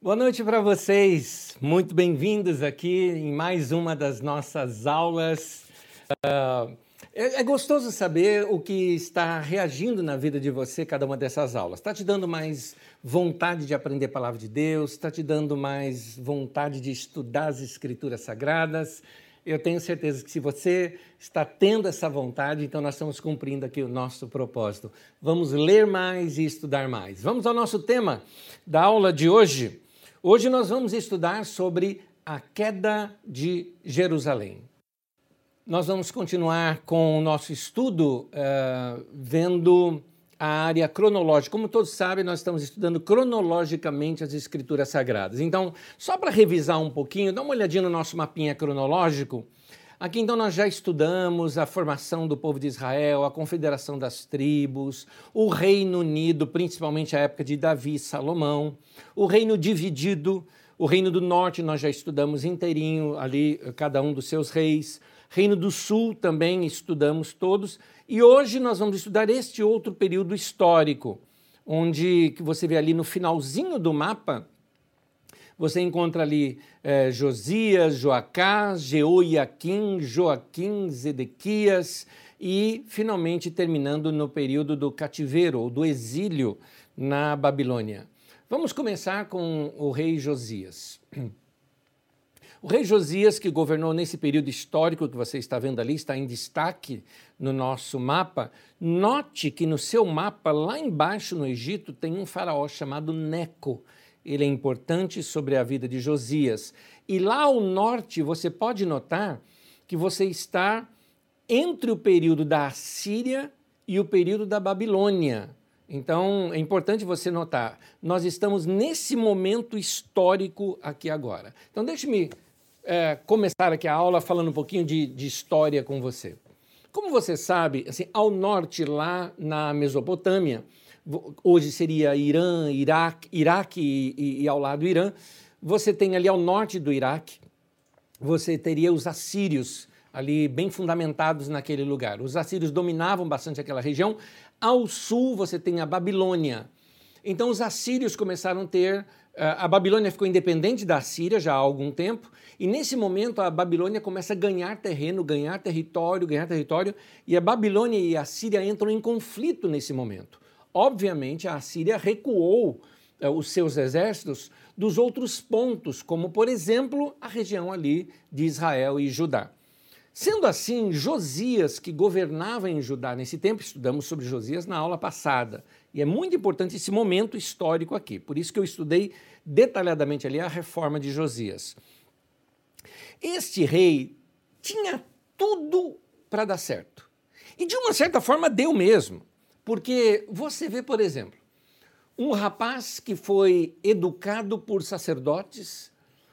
Boa noite para vocês, muito bem-vindos aqui em mais uma das nossas aulas. Uh, é, é, gostoso saber o que está reagindo na vida de você cada uma dessas aulas. Está te dando mais vontade de aprender a palavra de Deus? Está te dando mais vontade de estudar as Escrituras Sagradas? Eu tenho certeza que se você está tendo essa vontade, então nós estamos cumprindo aqui o nosso propósito. Vamos ler mais e estudar mais. Vamos ao nosso tema da aula de hoje. Hoje nós vamos estudar sobre a queda de Jerusalém. Nós vamos continuar com o nosso estudo uh, vendo a área cronológica. Como todos sabem, nós estamos estudando cronologicamente as Escrituras Sagradas. Então, só para revisar um pouquinho, dá uma olhadinha no nosso mapinha cronológico. Aqui então nós já estudamos a formação do povo de Israel, a confederação das tribos, o Reino Unido, principalmente a época de Davi e Salomão, o reino dividido, o reino do norte nós já estudamos inteirinho ali, cada um dos seus reis, Reino do Sul também estudamos todos. E hoje nós vamos estudar este outro período histórico, onde que você vê ali no finalzinho do mapa, você encontra ali é, Josias, Joacás, Jeoiaquim, Joaquim, Zedequias e finalmente terminando no período do cativeiro ou do exílio na Babilônia. Vamos começar com o rei Josias. O rei Josias, que governou nesse período histórico que você está vendo ali, está em destaque no nosso mapa. Note que no seu mapa, lá embaixo no Egito, tem um faraó chamado Neco. Ele é importante sobre a vida de Josias. E lá ao norte, você pode notar que você está entre o período da Assíria e o período da Babilônia. Então, é importante você notar, nós estamos nesse momento histórico aqui agora. Então, deixe-me é, começar aqui a aula falando um pouquinho de, de história com você. Como você sabe, assim, ao norte, lá na Mesopotâmia, hoje seria Irã, Iraque, Iraque e, e, e, ao lado do Irã, você tem ali ao norte do Iraque, você teria os assírios ali bem fundamentados naquele lugar. Os assírios dominavam bastante aquela região. Ao sul você tem a Babilônia. Então os assírios começaram a ter a Babilônia ficou independente da Síria já há algum tempo, e nesse momento a Babilônia começa a ganhar terreno, ganhar território, ganhar território, e a Babilônia e a Síria entram em conflito nesse momento. Obviamente, a Síria recuou uh, os seus exércitos dos outros pontos, como por exemplo a região ali de Israel e Judá. Sendo assim, Josias, que governava em Judá nesse tempo, estudamos sobre Josias na aula passada, e é muito importante esse momento histórico aqui, por isso que eu estudei detalhadamente ali a reforma de Josias. Este rei tinha tudo para dar certo. E de uma certa forma deu mesmo, porque você vê, por exemplo, um rapaz que foi educado por sacerdotes,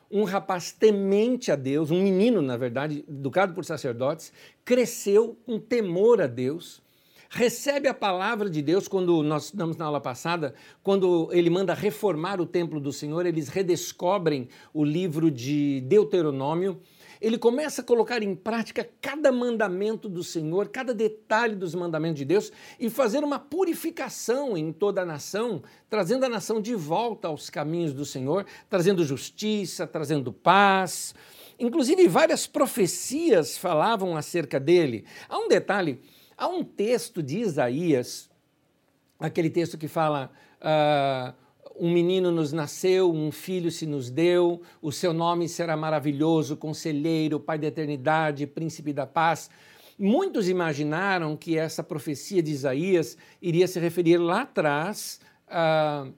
um rapaz temente a Deus, um menino, na verdade, educado por sacerdotes, cresceu com temor a Deus, recebe a palavra de Deus, quando nós estudamos na aula passada, quando ele manda reformar o templo do Senhor, eles redescobrem o livro de Deuteronômio. Ele começa a colocar em prática cada mandamento do Senhor, cada detalhe dos mandamentos de Deus e fazer uma purificação em toda a nação, trazendo a nação de volta aos caminhos do Senhor, trazendo justiça, trazendo paz. Inclusive, várias profecias falavam acerca dele. Há um detalhe Há um texto de Isaías, aquele texto que fala: uh, Um menino nos nasceu, um filho se nos deu, o seu nome será maravilhoso, conselheiro, pai da eternidade, príncipe da paz. Muitos imaginaram que essa profecia de Isaías iria se referir lá atrás uh,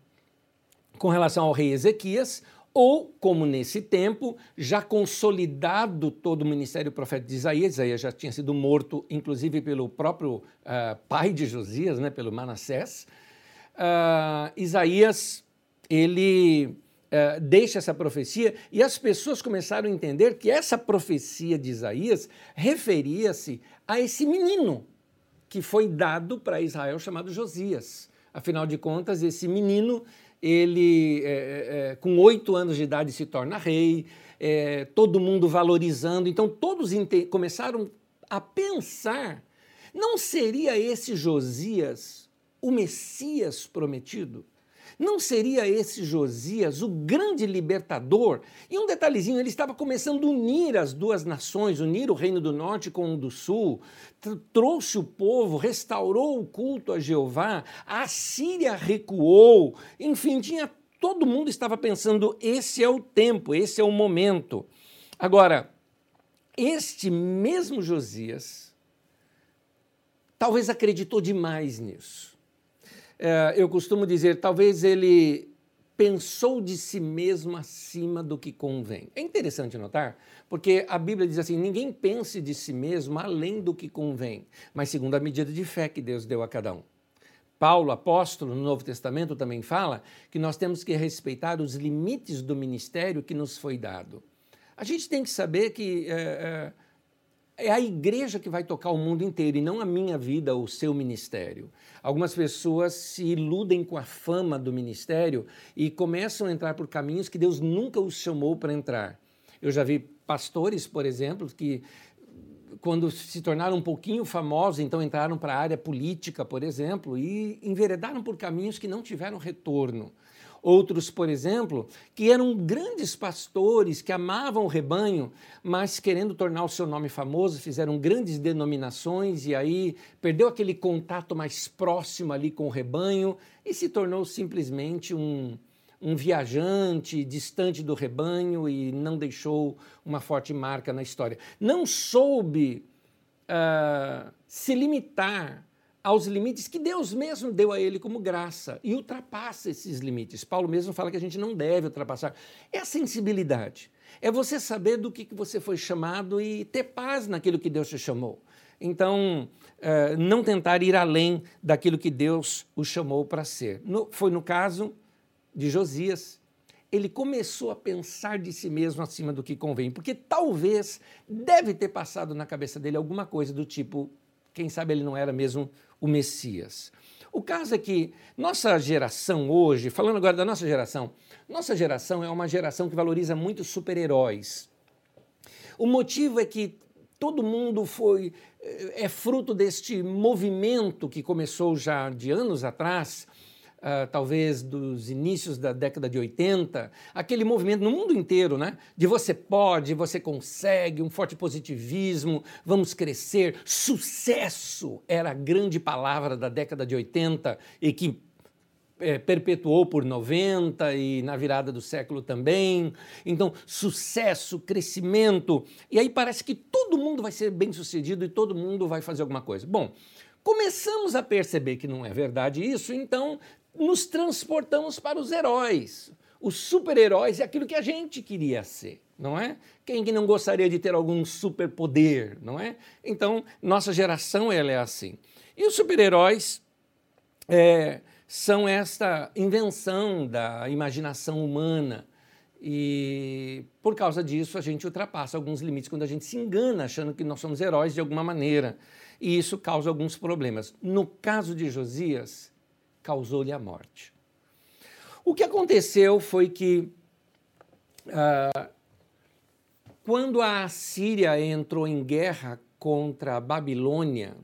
com relação ao rei Ezequias, ou, como nesse tempo, já consolidado todo o ministério profético de Isaías, Isaías já tinha sido morto, inclusive pelo próprio uh, pai de Josias, né, pelo Manassés, uh, Isaías, ele uh, deixa essa profecia e as pessoas começaram a entender que essa profecia de Isaías referia-se a esse menino que foi dado para Israel chamado Josias. Afinal de contas, esse menino ele, é, é, com oito anos de idade, se torna rei, é, todo mundo valorizando. Então, todos começaram a pensar: não seria esse Josias o Messias prometido? Não seria esse Josias o grande libertador? E um detalhezinho, ele estava começando a unir as duas nações, unir o reino do norte com o do sul, trouxe o povo, restaurou o culto a Jeová, a Síria recuou, enfim, tinha todo mundo estava pensando: esse é o tempo, esse é o momento. Agora, este mesmo Josias talvez acreditou demais nisso é, eu costumo dizer, talvez ele pensou de si mesmo acima do que convém. É interessante notar, porque a Bíblia diz assim: ninguém pense de si mesmo além do que convém, mas segundo a medida de fé que Deus deu a cada um. Paulo, apóstolo, no Novo Testamento, também fala que nós temos que respeitar os limites do ministério que nos foi dado. A gente tem que saber que. É, é, é a igreja que vai tocar o mundo inteiro e não a minha vida ou o seu ministério. Algumas pessoas se iludem com a fama do ministério e começam a entrar por caminhos que Deus nunca os chamou para entrar. Eu já vi pastores, por exemplo, que quando se tornaram um pouquinho famosos, então entraram para a área política, por exemplo, e enveredaram por caminhos que não tiveram retorno. Outros, por exemplo, que eram grandes pastores, que amavam o rebanho, mas querendo tornar o seu nome famoso, fizeram grandes denominações e aí perdeu aquele contato mais próximo ali com o rebanho e se tornou simplesmente um, um viajante distante do rebanho e não deixou uma forte marca na história. Não soube uh, se limitar aos limites que Deus mesmo deu a ele como graça e ultrapassa esses limites. Paulo mesmo fala que a gente não deve ultrapassar. É a sensibilidade. É você saber do que você foi chamado e ter paz naquilo que Deus te chamou. Então, eh, não tentar ir além daquilo que Deus o chamou para ser. foi no caso de Josias. Ele começou a pensar de si mesmo acima do que convém, porque talvez deve ter passado na cabeça dele alguma coisa do tipo: quem sabe ele não era mesmo o Messias. O caso é que nossa geração hoje, falando agora da nossa geração, nossa geração é uma geração que valoriza muito super-heróis. O motivo é que todo mundo foi é fruto deste movimento que começou já de anos atrás uh, talvez dos inícios da década de 80, aquele movimento no mundo inteiro, né? De você pode, você consegue, um forte positivismo, vamos crescer, sucesso era a grande palavra da década de 80 e que é, perpetuou por 90 e na virada do século também. Então, sucesso, crescimento. E aí parece que todo mundo vai ser bem sucedido e todo mundo vai fazer alguma coisa. Bom, começamos a perceber que não é verdade isso, então nos transportamos para os heróis. Os super-heróis é aquilo que a gente queria ser, não é? Quem que não gostaria de ter algum superpoder, não é? Então, nossa geração ela é assim. E os super-heróis é, são esta invenção da imaginação humana. E por causa disso a gente ultrapassa alguns limites quando a gente se engana achando que nós somos heróis de alguma maneira. E isso causa alguns problemas. No caso de Josias, causou-lhe a morte. O que aconteceu foi que, uh, quando a Assíria entrou em guerra contra a Babilônia,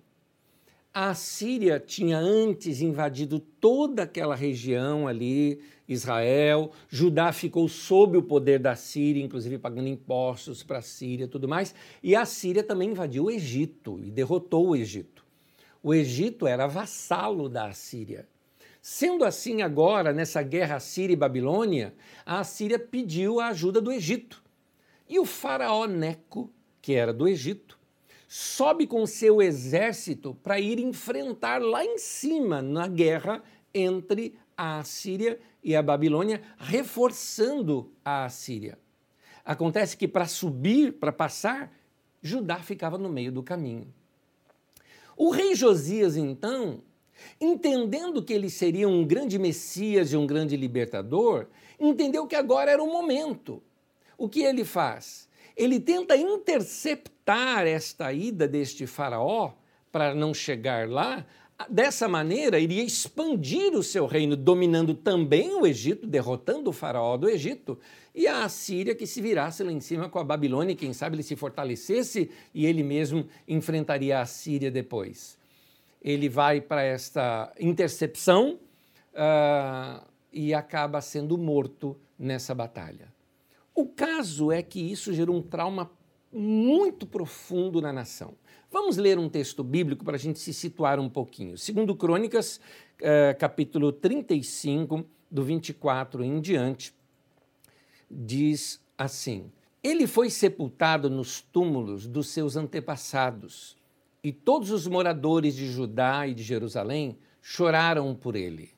a Síria tinha antes invadido toda aquela região ali, Israel, Judá ficou sob o poder da Síria, inclusive pagando impostos para a Síria e tudo mais, e a Síria também invadiu o Egito e derrotou o Egito. O Egito era vassalo da Assíria. Sendo assim, agora, nessa guerra Síria e Babilônia, a Assíria pediu a ajuda do Egito. E o faraó Neco, que era do Egito, sobe com seu exército para ir enfrentar lá em cima na guerra entre a Assíria e a Babilônia, reforçando a Assíria. Acontece que para subir, para passar, Judá ficava no meio do caminho. O rei Josias, então, entendendo que ele seria um grande Messias e um grande libertador, entendeu que agora era o momento. O que ele faz? Ele tenta interceptar esta ida deste faraó para não chegar lá. Dessa maneira, iria expandir o seu reino, dominando também o Egito, derrotando o faraó do Egito, e a Assíria que se virasse lá em cima com a Babilônia, e quem sabe ele se fortalecesse e ele mesmo enfrentaria a Síria depois ele vai para esta intercepção uh, e acaba sendo morto nessa batalha. O caso é que isso gerou um trauma muito profundo na nação. Vamos ler um texto bíblico para a gente se situar um pouquinho. Segundo Crônicas, eh, capítulo 35, do 24 em diante, diz assim: Ele foi sepultado nos túmulos dos seus antepassados, e todos os moradores de Judá e de Jerusalém choraram por ele.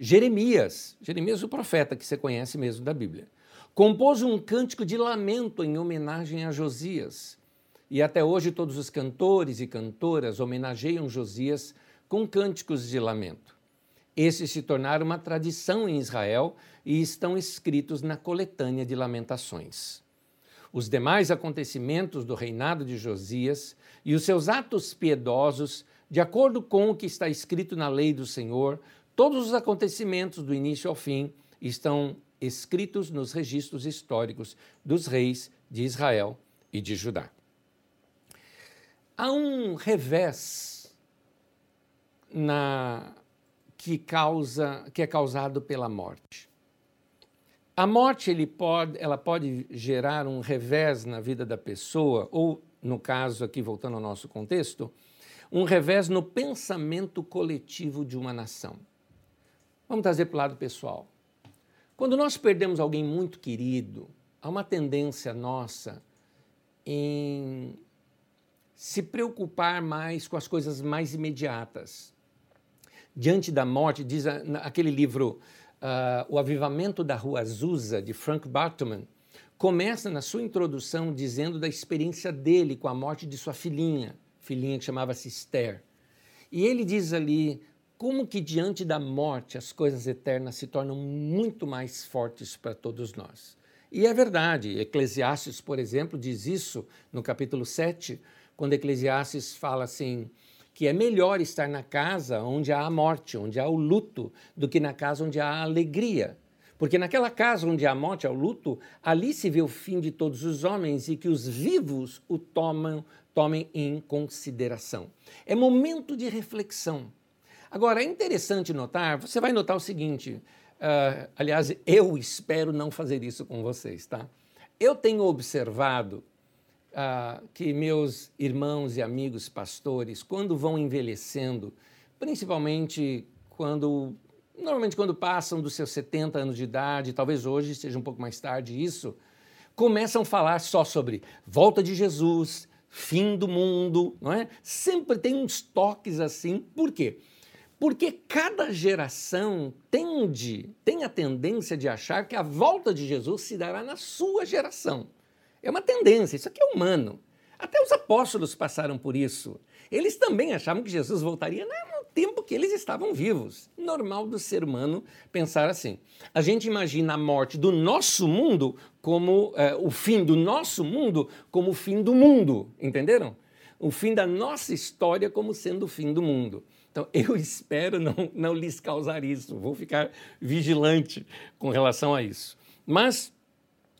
Jeremias, Jeremias o profeta que você conhece mesmo da Bíblia, compôs um cântico de lamento em homenagem a Josias e até hoje todos os cantores e cantoras homenageiam Josias com cânticos de lamento. Esses se tornaram uma tradição em Israel e estão escritos na coletânea de lamentações. Os demais acontecimentos do reinado de Josias e os seus atos piedosos, de acordo com o que está escrito na lei do Senhor, todos os acontecimentos do início ao fim estão escritos nos registros históricos dos reis de Israel e de Judá. Há um revés na que causa que é causado pela morte. A morte pode, ela pode gerar um revés na vida da pessoa, ou, no caso aqui, voltando ao nosso contexto, um revés no pensamento coletivo de uma nação. Vamos trazer para o lado pessoal. Quando nós perdemos alguém muito querido, há uma tendência nossa em se preocupar mais com as coisas mais imediatas. Diante da morte, diz aquele livro uh, O Avivamento da Rua Azusa, de Frank Bartman, começa na sua introdução dizendo da experiência dele com a morte de sua filhinha, filhinha que chamava-se Esther. E ele diz ali como que diante da morte as coisas eternas se tornam muito mais fortes para todos nós. E é verdade, Eclesiastes, por exemplo, diz isso no capítulo 7, quando Eclesiastes fala assim, que é melhor estar na casa onde há a morte, onde há o luto, do que na casa onde há a alegria. Porque naquela casa onde há morte, há o luto, ali se vê o fim de todos os homens e que os vivos o tomam, tomem em consideração. É momento de reflexão. Agora, é interessante notar, você vai notar o seguinte, uh, aliás, eu espero não fazer isso com vocês, tá? Eu tenho observado ah, que meus irmãos e amigos pastores, quando vão envelhecendo, principalmente quando, normalmente quando passam dos seus 70 anos de idade, talvez hoje seja um pouco mais tarde isso, começam a falar só sobre volta de Jesus, fim do mundo, não é? Sempre tem uns toques assim. Por quê? Porque cada geração tende, tem a tendência de achar que a volta de Jesus se dará na sua geração. É uma tendência, isso aqui é humano. Até os apóstolos passaram por isso. Eles também achavam que Jesus voltaria no tempo que eles estavam vivos. Normal do ser humano pensar assim. A gente imagina a morte do nosso mundo como é, o fim do nosso mundo como o fim do mundo, entenderam? O fim da nossa história como sendo o fim do mundo. Então, eu espero não, não lhes causar isso, vou ficar vigilante com relação a isso. Mas.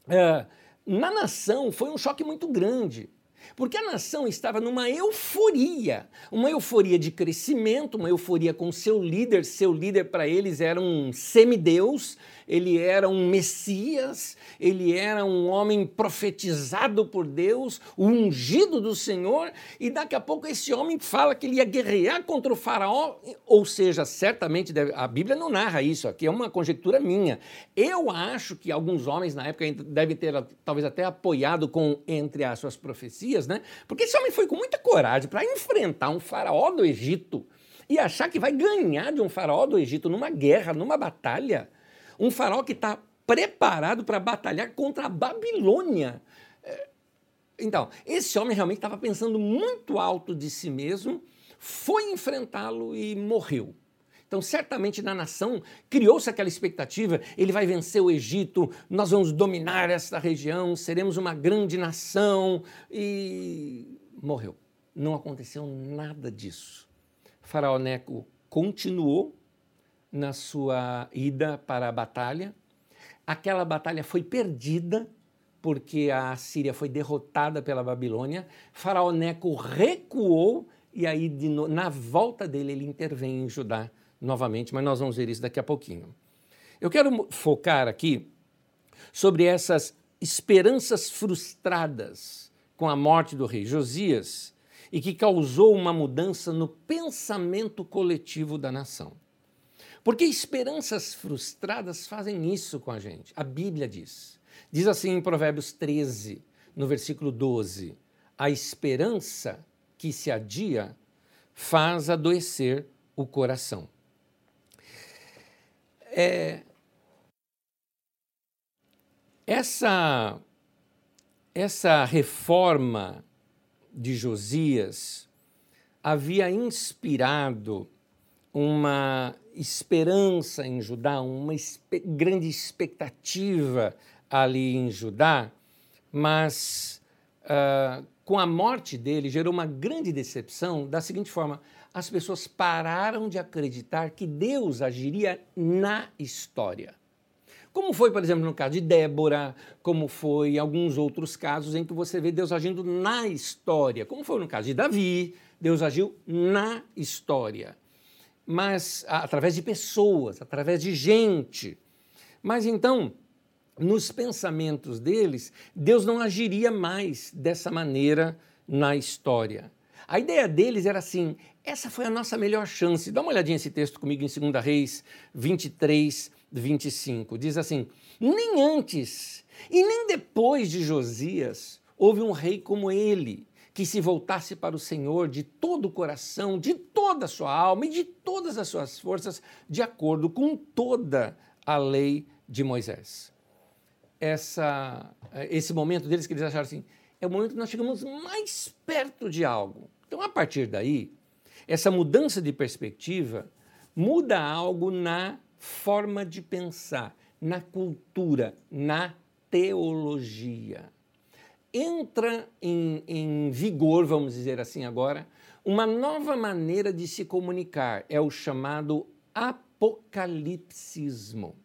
É, na nação foi um choque muito grande. Porque a nação estava numa euforia, uma euforia de crescimento, uma euforia com seu líder. Seu líder para eles era um semideus, ele era um Messias, ele era um homem profetizado por Deus, ungido do Senhor, e daqui a pouco esse homem fala que ele ia guerrear contra o faraó, ou seja, certamente a Bíblia não narra isso, aqui é uma conjectura minha. Eu acho que alguns homens na época devem ter talvez até apoiado com entre as suas profecias, né? Porque esse homem foi com muita coragem para enfrentar um faraó do Egito e achar que vai ganhar de um faraó do Egito numa guerra, numa batalha. Um faraó que está preparado para batalhar contra a Babilônia. É, então, esse homem realmente estava pensando muito alto de si mesmo, foi enfrentá-lo e morreu. Então, certamente na nação criou-se aquela expectativa: ele vai vencer o Egito, nós vamos dominar esta região, seremos uma grande nação. E morreu. Não aconteceu nada disso. Faraó Neco continuou na sua ida para a batalha. Aquela batalha foi perdida porque a Síria foi derrotada pela Babilônia. Faraó Neco recuou e aí no, na volta dele ele intervém em Judá novamente, mas nós vamos ver isso daqui a pouquinho. Eu quero focar aqui sobre essas esperanças frustradas com a morte do rei Josias e que causou uma mudança no pensamento coletivo da nação. Porque esperanças frustradas fazem isso com a gente. A Bíblia diz. Diz assim em Provérbios 13, no versículo 12: A esperança que se adia faz adoecer o coração. É, essa, essa reforma de Josias havia inspirado uma esperança em Judá, uma espe grande expectativa ali em Judá, mas uh, com a morte dele gerou uma grande decepção da seguinte forma: as pessoas pararam de acreditar que Deus agiria na história. Como foi, por exemplo, no caso de Débora, como foi em alguns outros casos em que você vê Deus agindo na história, como foi no caso de Davi, Deus agiu na história, mas através de pessoas, através de gente. Mas então, nos pensamentos deles, Deus não agiria mais dessa maneira na história. A ideia deles era assim: essa foi a nossa melhor chance. Dá uma olhadinha esse texto comigo em 2 Reis 23, 25. Diz assim: Nem antes e nem depois de Josias houve um rei como ele, que se voltasse para o Senhor de todo o coração, de toda a sua alma e de todas as suas forças, de acordo com toda a lei de Moisés essa, esse momento deles que eles acharam assim, é o momento que nós chegamos mais perto de algo. Então, a partir daí, essa mudança de perspectiva muda algo na forma de pensar, na cultura, na teologia. Entra em, em vigor, vamos dizer assim agora, uma nova maneira de se comunicar, é o chamado apocalipsismo.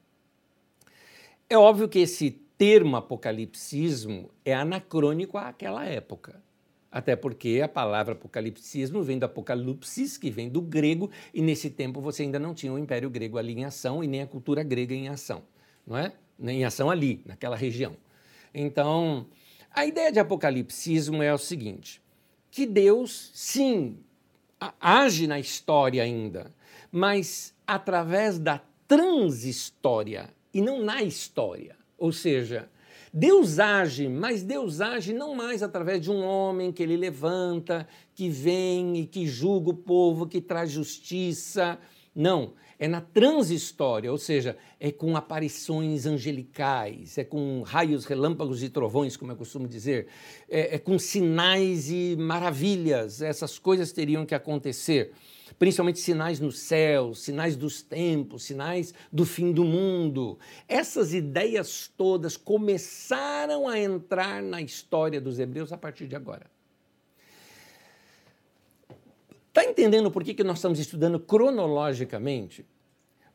É óbvio que esse termo apocalipsismo é anacrônico àquela época. Até porque a palavra apocalipsismo vem do apocalipsis, que vem do grego, e nesse tempo você ainda não tinha o Império Grego ali em ação e nem a cultura grega em ação, não é? Em ação ali, naquela região. Então, a ideia de apocalipsismo é o seguinte: que Deus, sim, age na história ainda, mas através da transhistória e não na história. Ou seja, Deus age, mas Deus age não mais através de um homem que ele levanta, que vem e que julga o povo, que traz justiça. Não, é na transhistória, ou seja, é com aparições angelicais, é com raios, relâmpagos e trovões, como eu costumo dizer, é, é com sinais e maravilhas. Essas coisas teriam que acontecer principalmente sinais no céu, sinais dos tempos, sinais do fim do mundo. Essas ideias todas começaram a entrar na história dos hebreus a partir de agora. Está entendendo por que, que nós estamos estudando cronologicamente?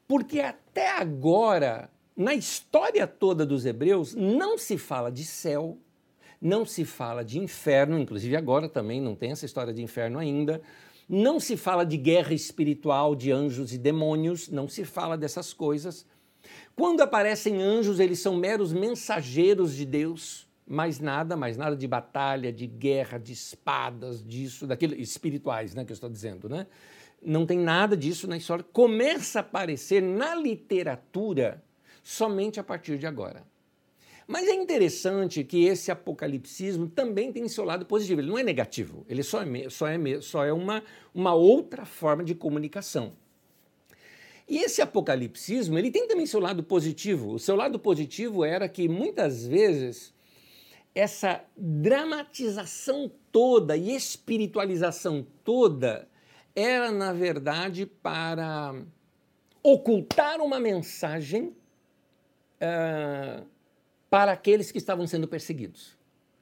Porque até agora, na história toda dos hebreus, não se fala de céu, não se fala de inferno, inclusive agora também não tem essa história de inferno ainda, não se fala de guerra espiritual, de anjos e demônios, não se fala dessas coisas. Quando aparecem anjos, eles são meros mensageiros de Deus, mais nada, mais nada de batalha, de guerra, de espadas, disso, daqueles espirituais, né, que eu estou dizendo, né? Não tem nada disso na história. Começa a aparecer na literatura somente a partir de agora. Mas é interessante que esse apocalipsismo também tem seu lado positivo. Ele não é negativo, ele só é, só é, só é uma, uma outra forma de comunicação. E esse apocalipsismo, ele tem também seu lado positivo. O seu lado positivo era que muitas vezes essa dramatização toda e espiritualização toda era, na verdade, para ocultar uma mensagem uh, para aqueles que estavam sendo perseguidos.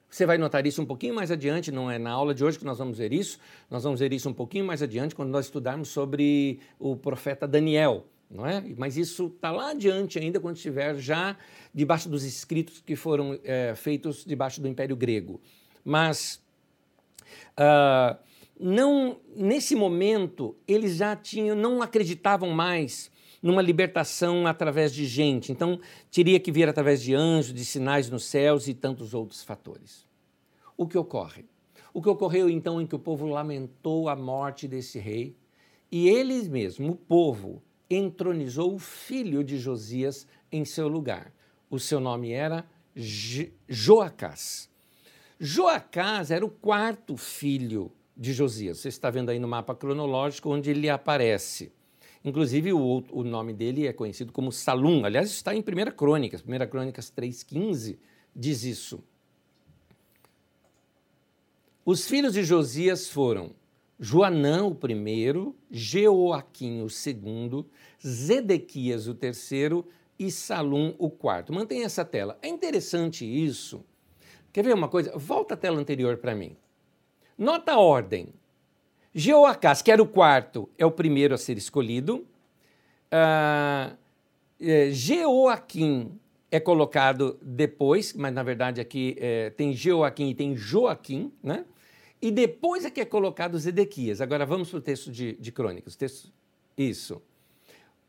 Você vai notar isso um pouquinho mais adiante, não é na aula de hoje que nós vamos ver isso, nós vamos ver isso um pouquinho mais adiante quando nós estudarmos sobre o profeta Daniel, não é? Mas isso está lá adiante ainda quando estiver já debaixo dos escritos que foram é, feitos debaixo do Império Grego. Mas uh, não nesse momento eles já tinham, não acreditavam mais numa libertação através de gente. Então, teria que vir através de anjos, de sinais nos céus e tantos outros fatores. O que ocorre? O que ocorreu então em que o povo lamentou a morte desse rei e ele mesmo, o povo, entronizou o filho de Josias em seu lugar. O seu nome era Joacás. Joacás era o quarto filho de Josias. Você está vendo aí no mapa cronológico onde ele aparece. Inclusive, o, o nome dele é conhecido como Salum. Aliás, está em 1 Crônicas. 1 Crônicas 3,15 diz isso. Os filhos de Josias foram Joanã, o primeiro, Jeoaquim, o segundo, Zedequias, o terceiro e Salum, o quarto. Mantenha essa tela. É interessante isso. Quer ver uma coisa? Volta a tela anterior para mim. Nota a ordem. Jeoacás, que era o quarto, é o primeiro a ser escolhido. Uh, Jeoaquim é colocado depois, mas na verdade aqui é, tem Jeoaquim e tem Joaquim, né? E depois é que é colocado Zedequias. Agora vamos para o texto de, de Crônicas. Texto, isso.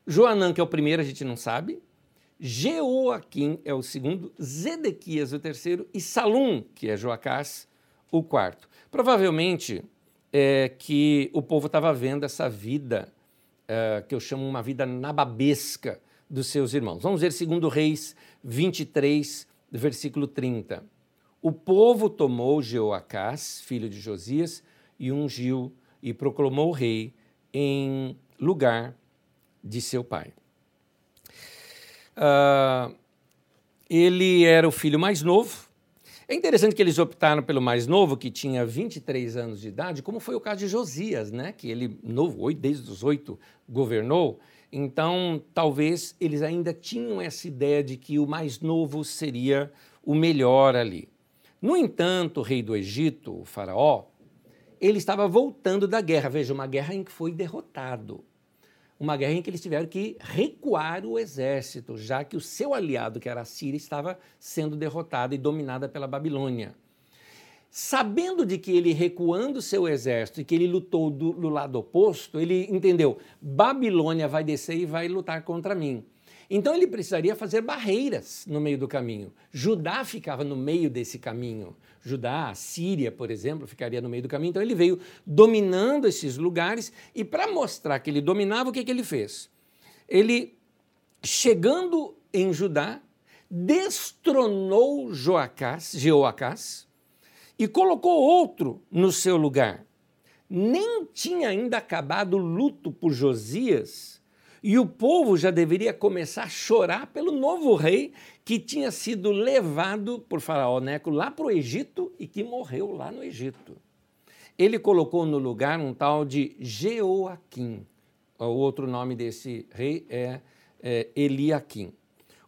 Joanã, que é o primeiro, a gente não sabe. Jeoaquim é o segundo. Zedequias, o terceiro. E Salum, que é Joacás, o quarto. Provavelmente é que o povo estava vendo essa vida, é, que eu chamo uma vida nababesca dos seus irmãos. Vamos ver segundo Reis 23, versículo 30. O povo tomou Jeoacás, filho de Josias, e ungiu e proclamou rei em lugar de seu pai. Uh, ele era o filho mais novo. É interessante que eles optaram pelo mais novo, que tinha 23 anos de idade, como foi o caso de Josias, né? que ele, novo, desde os oito, governou. Então, talvez eles ainda tinham essa ideia de que o mais novo seria o melhor ali. No entanto, o rei do Egito, o faraó, ele estava voltando da guerra. Veja, uma guerra em que foi derrotado. Uma guerra em que eles tiveram que recuar o exército, já que o seu aliado, que era a Síria, estava sendo derrotado e dominada pela Babilônia. Sabendo de que ele recuando seu exército e que ele lutou do, do lado oposto, ele entendeu: Babilônia vai descer e vai lutar contra mim. Então ele precisaria fazer barreiras no meio do caminho. Judá ficava no meio desse caminho. Judá, a Síria, por exemplo, ficaria no meio do caminho. Então ele veio dominando esses lugares e para mostrar que ele dominava, o que, que ele fez? Ele, chegando em Judá, destronou Joacás, Jeoacás e colocou outro no seu lugar. Nem tinha ainda acabado o luto por Josias e o povo já deveria começar a chorar pelo novo rei que tinha sido levado por Faraó Neco lá para o Egito e que morreu lá no Egito. Ele colocou no lugar um tal de Jeoaquim. O outro nome desse rei é, é Eliaquim.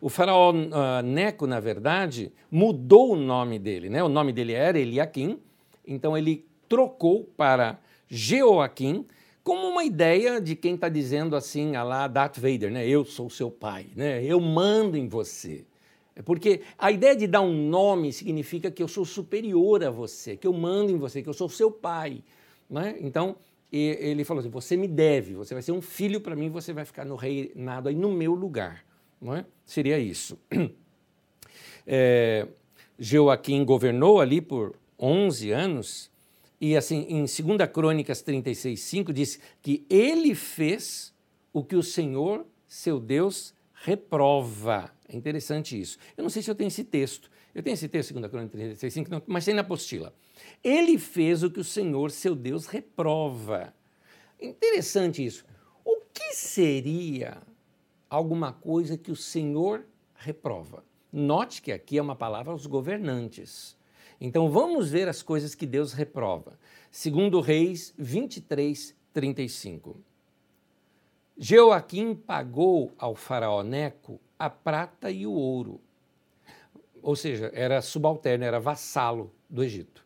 O faraó uh, Neco, na verdade, mudou o nome dele. Né? O nome dele era Eliaquim, então ele trocou para Jeoaquim, como uma ideia de quem está dizendo assim, a lá Darth Vader, né? Eu sou seu pai, né? Eu mando em você. É porque a ideia de dar um nome significa que eu sou superior a você, que eu mando em você, que eu sou seu pai. Né? Então, ele falou assim: você me deve, você vai ser um filho para mim, você vai ficar no reinado aí no meu lugar. Não é? Seria isso. É, Joaquim governou ali por 11 anos e assim, em 2 Crônicas 36, 5 diz que ele fez o que o Senhor, seu Deus, reprova. É interessante isso. Eu não sei se eu tenho esse texto. Eu tenho esse texto, 2 Crônicas 36, 5, não, mas tem na apostila. Ele fez o que o Senhor, seu Deus, reprova. Interessante isso. O que seria alguma coisa que o Senhor reprova? Note que aqui é uma palavra aos governantes. Então vamos ver as coisas que Deus reprova. Segundo Reis 23, 35. Jeoaquim pagou ao faraó Neco a prata e o ouro. Ou seja, era subalterno, era vassalo do Egito.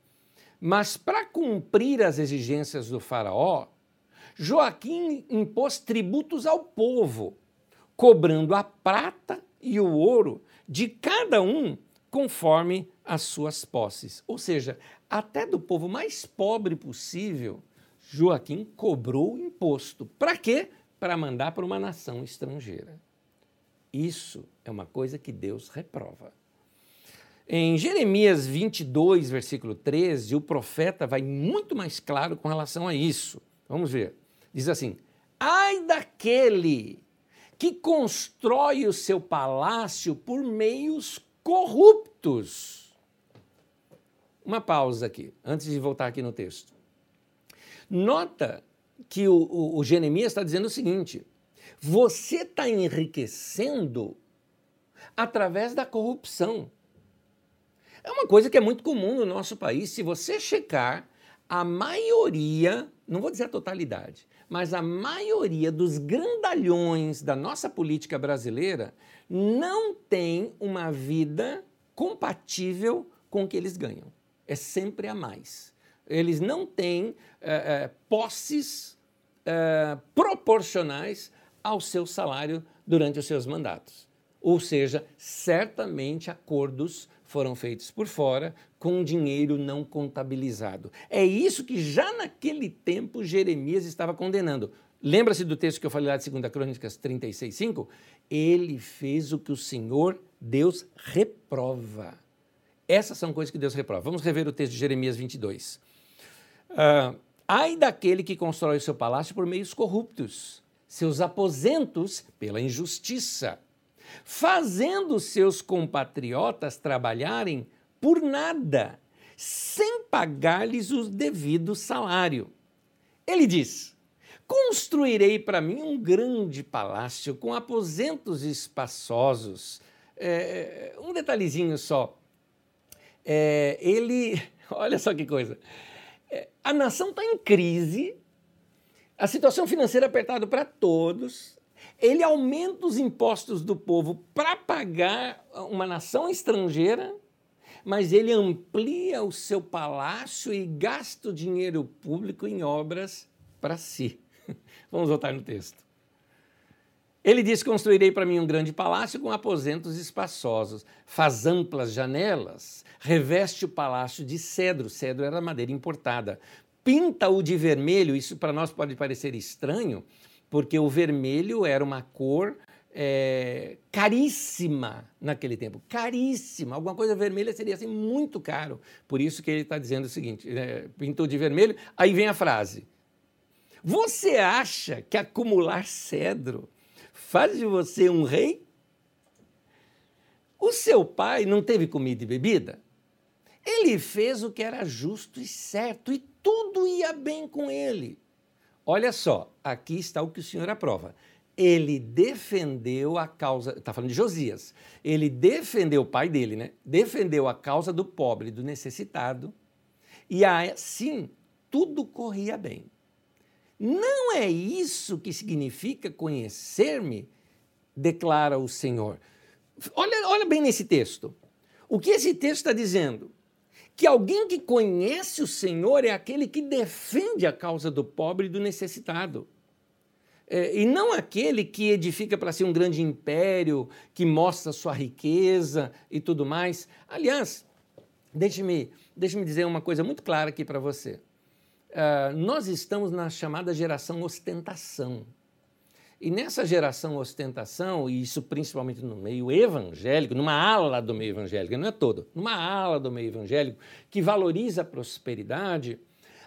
Mas para cumprir as exigências do faraó, Joaquim impôs tributos ao povo, cobrando a prata e o ouro de cada um conforme as suas posses. Ou seja, até do povo mais pobre possível, Joaquim cobrou imposto. Para quê? para mandar para uma nação estrangeira. Isso é uma coisa que Deus reprova. Em Jeremias 22, versículo 13, o profeta vai muito mais claro com relação a isso. Vamos ver. Diz assim: Ai daquele que constrói o seu palácio por meios corruptos. Uma pausa aqui, antes de voltar aqui no texto. Nota que o, o, o Jeremias está dizendo o seguinte: você está enriquecendo através da corrupção. É uma coisa que é muito comum no nosso país. Se você checar, a maioria, não vou dizer a totalidade, mas a maioria dos grandalhões da nossa política brasileira não tem uma vida compatível com o que eles ganham. É sempre a mais. Eles não têm é, é, posses é, proporcionais ao seu salário durante os seus mandatos. Ou seja, certamente acordos foram feitos por fora com dinheiro não contabilizado. É isso que já naquele tempo Jeremias estava condenando. Lembra-se do texto que eu falei lá de 2 Crônicas 36:5? Ele fez o que o Senhor Deus reprova. Essas são coisas que Deus reprova. Vamos rever o texto de Jeremias 22. Uh, ah, Ai daquele que constrói o seu palácio por meios corruptos, seus aposentos pela injustiça fazendo seus compatriotas trabalharem por nada, sem pagar-lhes o devido salário. Ele diz: Construirei para mim um grande palácio com aposentos espaçosos. É, um detalhezinho só. É, ele, olha só que coisa. É, a nação está em crise, a situação financeira apertada para todos, ele aumenta os impostos do povo para pagar uma nação estrangeira, mas ele amplia o seu palácio e gasta o dinheiro público em obras para si. Vamos voltar no texto. Ele diz: Construirei para mim um grande palácio com aposentos espaçosos, faz amplas janelas, reveste o palácio de cedro, cedro era madeira importada, pinta-o de vermelho, isso para nós pode parecer estranho, porque o vermelho era uma cor é, caríssima naquele tempo, caríssima. Alguma coisa vermelha seria assim muito caro. Por isso que ele está dizendo o seguinte: é, pintou de vermelho. Aí vem a frase: Você acha que acumular cedro faz de você um rei? O seu pai não teve comida e bebida? Ele fez o que era justo e certo e tudo ia bem com ele. Olha só, aqui está o que o Senhor aprova. Ele defendeu a causa, está falando de Josias, ele defendeu o pai dele, né? Defendeu a causa do pobre, do necessitado, e assim tudo corria bem. Não é isso que significa conhecer-me, declara o Senhor. Olha, olha bem nesse texto. O que esse texto está dizendo? que alguém que conhece o Senhor é aquele que defende a causa do pobre e do necessitado. É, e não aquele que edifica para si um grande império, que mostra sua riqueza e tudo mais. Aliás, deixe-me deixe dizer uma coisa muito clara aqui para você. Uh, nós estamos na chamada geração ostentação. E nessa geração ostentação, e isso principalmente no meio evangélico, numa ala do meio evangélico, não é todo, numa ala do meio evangélico que valoriza a prosperidade,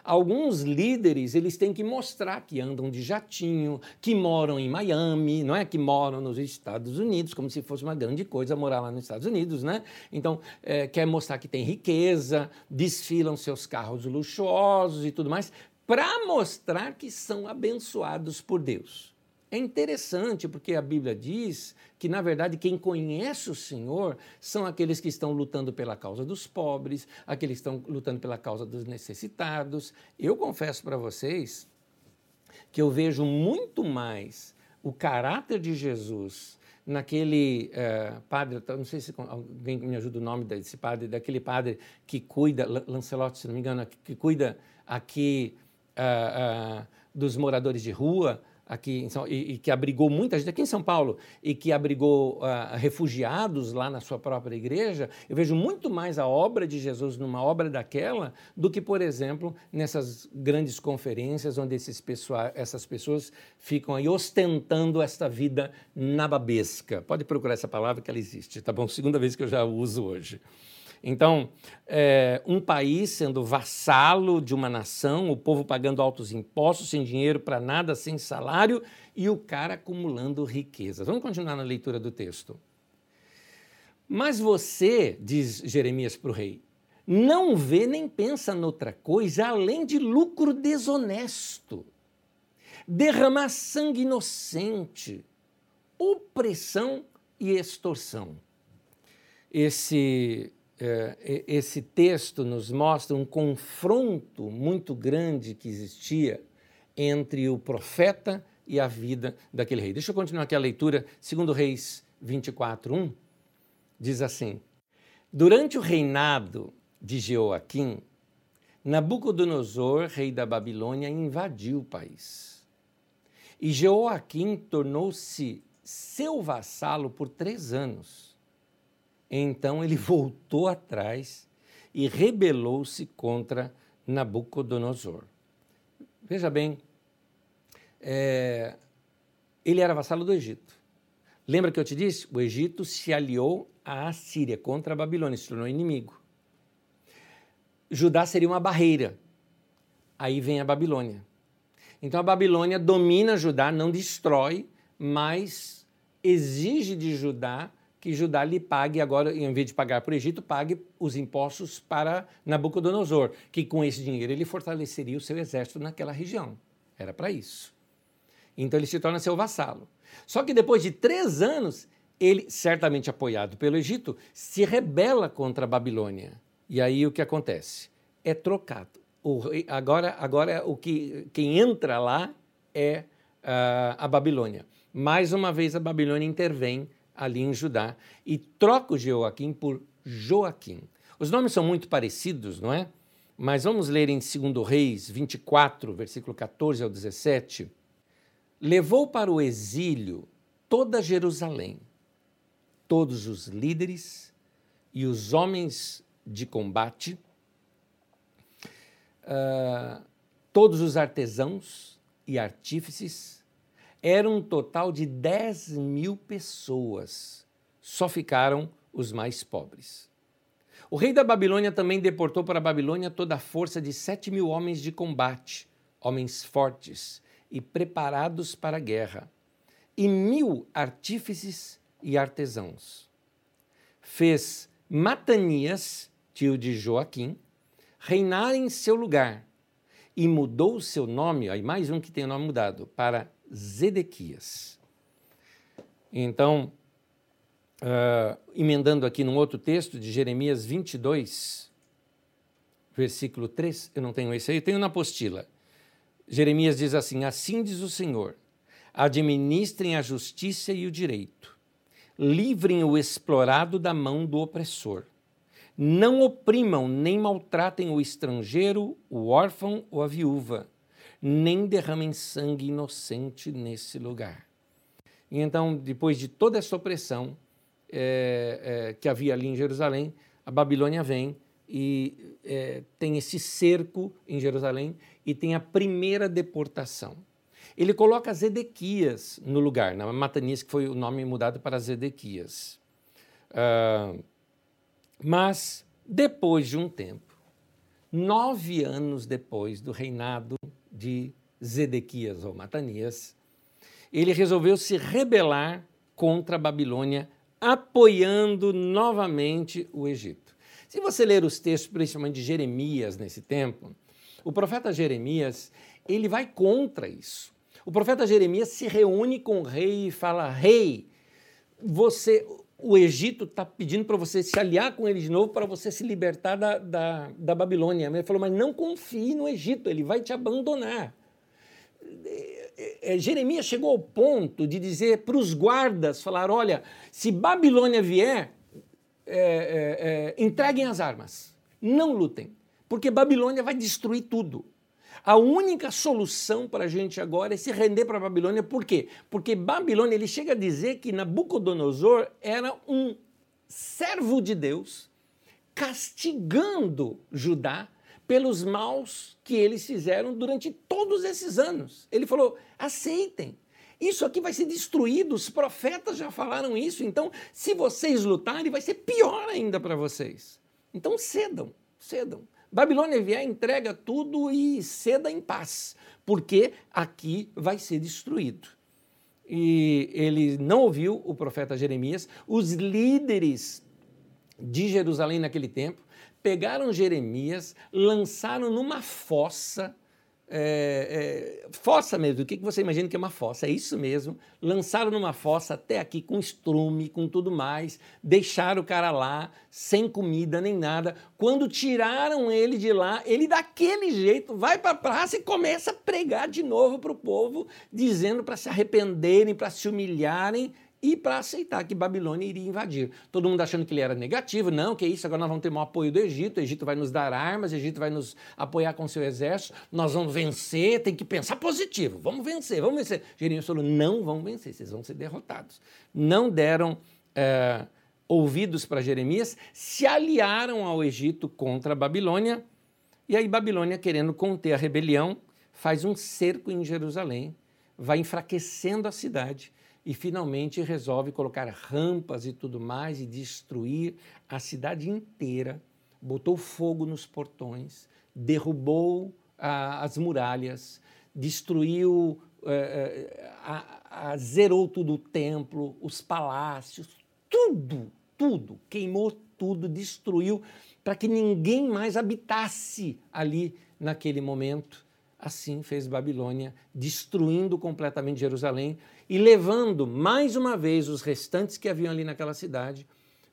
alguns líderes eles têm que mostrar que andam de jatinho, que moram em Miami, não é que moram nos Estados Unidos, como se fosse uma grande coisa morar lá nos Estados Unidos, né? Então é, quer mostrar que tem riqueza, desfilam seus carros luxuosos e tudo mais, para mostrar que são abençoados por Deus. É interessante porque a Bíblia diz que, na verdade, quem conhece o Senhor são aqueles que estão lutando pela causa dos pobres, aqueles que estão lutando pela causa dos necessitados. Eu confesso para vocês que eu vejo muito mais o caráter de Jesus naquele uh, padre, não sei se alguém me ajuda o nome desse padre, daquele padre que cuida, Lancelotti, se não me engano, que cuida aqui uh, uh, dos moradores de rua, aqui São, e, e, que abrigou muita gente aqui em São Paulo e que abrigou uh, refugiados lá na sua própria igreja, eu vejo muito mais a obra de Jesus numa obra daquela do que, por exemplo, nessas grandes conferências onde esses pessoa, essas pessoas ficam aí ostentando esta vida nababesca. Pode procurar essa palavra que ela existe, tá bom? Segunda vez que eu já uso hoje. Então, é, um país sendo vassalo de uma nação, o povo pagando altos impostos, sem dinheiro para nada, sem salário, e o cara acumulando riquezas. Vamos continuar na leitura do texto. Mas você, diz Jeremias para o rei, não vê nem pensa noutra coisa além de lucro desonesto, derramar sangue inocente, opressão e extorsão. Esse esse texto nos mostra um confronto muito grande que existia entre o profeta e a vida daquele rei. Deixa eu continuar aqui a leitura, segundo Reis 24, 1, diz assim, Durante o reinado de Jeoaquim, Nabucodonosor, rei da Babilônia, invadiu o país. E Jeoaquim tornou-se seu vassalo por três anos então ele voltou atrás e rebelou-se contra Nabucodonosor. Veja bem, é, ele era vassalo do Egito. Lembra que eu te disse? O Egito se aliou à Síria contra a Babilônia, se tornou inimigo. Judá seria uma barreira. Aí vem a Babilônia. Então a Babilônia domina Judá, não destrói, mas exige de Judá que Judá lhe pague agora, em vez de pagar para o Egito, pague os impostos para Nabucodonosor, que com esse dinheiro ele fortaleceria o seu exército naquela região. Era para isso. Então ele se torna seu vassalo. Só que depois de três anos, ele, certamente apoiado pelo Egito, se rebela contra a Babilônia. E aí o que acontece? É trocado. O, agora, agora o que, quem entra lá é uh, a Babilônia. Mais uma vez a Babilônia intervém ali em Judá, e troca o Joaquim por Joaquim. Os nomes são muito parecidos, não é? Mas vamos ler em 2 Reis 24, versículo 14 ao 17. Levou para o exílio toda Jerusalém, todos os líderes e os homens de combate, uh, todos os artesãos e artífices, era um total de 10 mil pessoas. Só ficaram os mais pobres. O rei da Babilônia também deportou para a Babilônia toda a força de 7 mil homens de combate, homens fortes e preparados para a guerra, e mil artífices e artesãos. Fez Matanias, tio de Joaquim, reinar em seu lugar e mudou seu nome, aí mais um que tem o nome mudado, para Zedequias. Então, uh, emendando aqui num outro texto de Jeremias 22, versículo 3, eu não tenho esse aí, eu tenho na apostila. Jeremias diz assim: Assim diz o Senhor: administrem a justiça e o direito, livrem o explorado da mão do opressor. Não oprimam nem maltratem o estrangeiro, o órfão ou a viúva nem derramem sangue inocente nesse lugar. E então, depois de toda essa opressão é, é, que havia ali em Jerusalém, a Babilônia vem e é, tem esse cerco em Jerusalém e tem a primeira deportação. Ele coloca Zedequias no lugar, na Matanias, que foi o nome mudado para Zedequias. Uh, mas, depois de um tempo, nove anos depois do reinado de Zedequias ou Matanias, ele resolveu se rebelar contra a Babilônia, apoiando novamente o Egito. Se você ler os textos, principalmente de Jeremias nesse tempo, o profeta Jeremias, ele vai contra isso. O profeta Jeremias se reúne com o rei e fala: "Rei, você, o Egito está pedindo para você se aliar com ele de novo para você se libertar da, da, da Babilônia. Ele falou, mas não confie no Egito, ele vai te abandonar. É, é, Jeremias chegou ao ponto de dizer para os guardas, falar, olha, se Babilônia vier, é, é, é, entreguem as armas, não lutem, porque Babilônia vai destruir tudo. A única solução para a gente agora é se render para a Babilônia. Por quê? Porque Babilônia, ele chega a dizer que Nabucodonosor era um servo de Deus castigando Judá pelos maus que eles fizeram durante todos esses anos. Ele falou: aceitem. Isso aqui vai ser destruído, os profetas já falaram isso, então, se vocês lutarem, vai ser pior ainda para vocês. Então, cedam, cedam. Babilônia vier, entrega tudo e ceda em paz, porque aqui vai ser destruído. E ele não ouviu o profeta Jeremias, os líderes de Jerusalém naquele tempo pegaram Jeremias, lançaram numa fossa é, é, fossa mesmo. O que, que você imagina que é uma fossa? É isso mesmo. Lançaram numa fossa até aqui com estrume, com tudo mais, deixaram o cara lá sem comida nem nada. Quando tiraram ele de lá, ele daquele jeito vai para a praça e começa a pregar de novo para o povo, dizendo para se arrependerem, para se humilharem e para aceitar que Babilônia iria invadir. Todo mundo achando que ele era negativo, não, que é isso, agora nós vamos ter o apoio do Egito, o Egito vai nos dar armas, o Egito vai nos apoiar com seu exército, nós vamos vencer, tem que pensar positivo, vamos vencer, vamos vencer. Jeremias falou, não vão vencer, vocês vão ser derrotados. Não deram é, ouvidos para Jeremias, se aliaram ao Egito contra a Babilônia, e aí Babilônia, querendo conter a rebelião, faz um cerco em Jerusalém, vai enfraquecendo a cidade, e finalmente resolve colocar rampas e tudo mais e destruir a cidade inteira. Botou fogo nos portões, derrubou ah, as muralhas, destruiu, eh, eh, zerou tudo o templo, os palácios, tudo, tudo, queimou tudo, destruiu para que ninguém mais habitasse ali naquele momento. Assim fez Babilônia, destruindo completamente Jerusalém e levando mais uma vez os restantes que haviam ali naquela cidade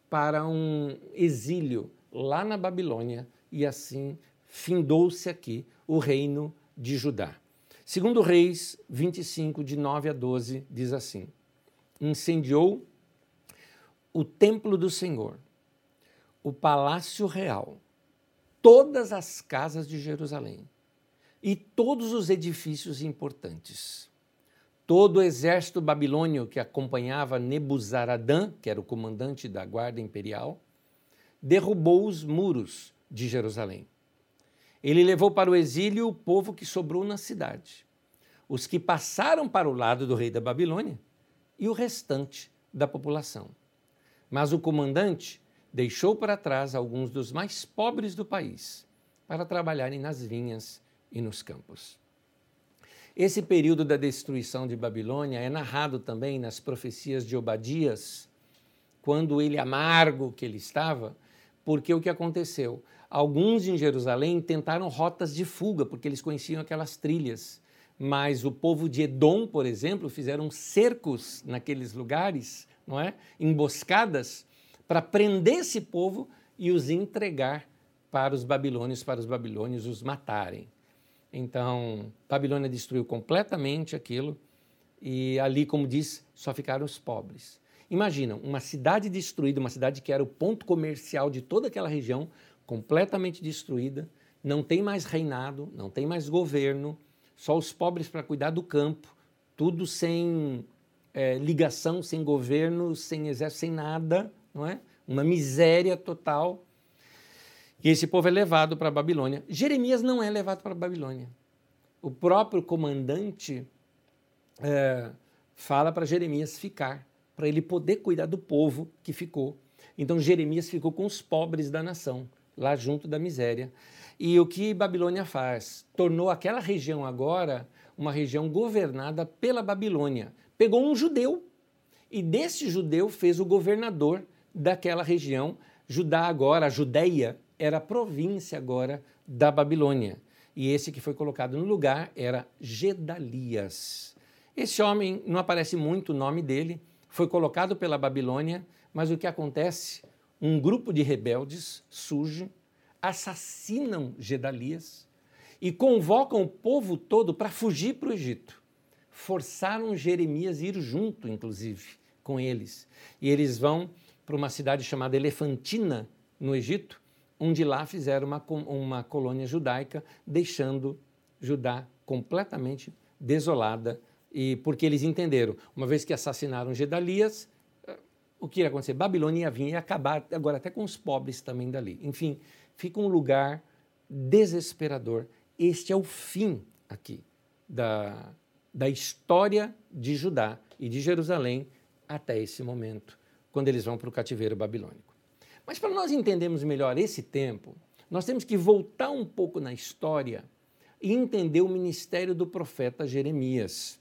para um exílio lá na Babilônia e assim findou-se aqui o reino de Judá. Segundo Reis 25, de 9 a 12, diz assim: Incendiou o templo do Senhor, o palácio real, todas as casas de Jerusalém e todos os edifícios importantes. Todo o exército babilônio que acompanhava Nebuzaradã, que era o comandante da guarda imperial, derrubou os muros de Jerusalém. Ele levou para o exílio o povo que sobrou na cidade, os que passaram para o lado do rei da Babilônia e o restante da população. Mas o comandante deixou para trás alguns dos mais pobres do país para trabalharem nas vinhas e nos campos. Esse período da destruição de Babilônia é narrado também nas profecias de Obadias, quando ele amargo que ele estava, porque o que aconteceu? Alguns em Jerusalém tentaram rotas de fuga, porque eles conheciam aquelas trilhas, mas o povo de Edom, por exemplo, fizeram cercos naqueles lugares, não é? Emboscadas para prender esse povo e os entregar para os babilônios, para os babilônios os matarem. Então, Babilônia destruiu completamente aquilo e ali, como diz, só ficaram os pobres. Imagina, uma cidade destruída, uma cidade que era o ponto comercial de toda aquela região, completamente destruída, não tem mais reinado, não tem mais governo, só os pobres para cuidar do campo, tudo sem é, ligação, sem governo, sem exército, sem nada, não é? Uma miséria total. E esse povo é levado para a Babilônia. Jeremias não é levado para a Babilônia. O próprio comandante é, fala para Jeremias ficar, para ele poder cuidar do povo que ficou. Então Jeremias ficou com os pobres da nação, lá junto da miséria. E o que Babilônia faz? Tornou aquela região agora uma região governada pela Babilônia. Pegou um judeu e desse judeu fez o governador daquela região. Judá agora, a Judéia, era a província agora da Babilônia. E esse que foi colocado no lugar era Gedalias. Esse homem, não aparece muito o nome dele, foi colocado pela Babilônia, mas o que acontece? Um grupo de rebeldes surge, assassinam Gedalias e convocam o povo todo para fugir para o Egito. Forçaram Jeremias a ir junto, inclusive, com eles. E eles vão para uma cidade chamada Elefantina, no Egito, onde lá fizeram uma, uma colônia judaica, deixando Judá completamente desolada e porque eles entenderam, uma vez que assassinaram Gedalias, o que ia acontecer? Babilônia ia vir e acabar agora até com os pobres também dali. Enfim, fica um lugar desesperador. Este é o fim aqui da, da história de Judá e de Jerusalém até esse momento, quando eles vão para o cativeiro babilônico. Mas para nós entendermos melhor esse tempo, nós temos que voltar um pouco na história e entender o ministério do profeta Jeremias.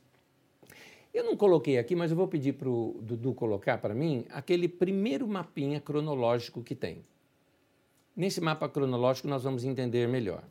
Eu não coloquei aqui, mas eu vou pedir para o Dudu colocar para mim aquele primeiro mapinha cronológico que tem. Nesse mapa cronológico nós vamos entender melhor.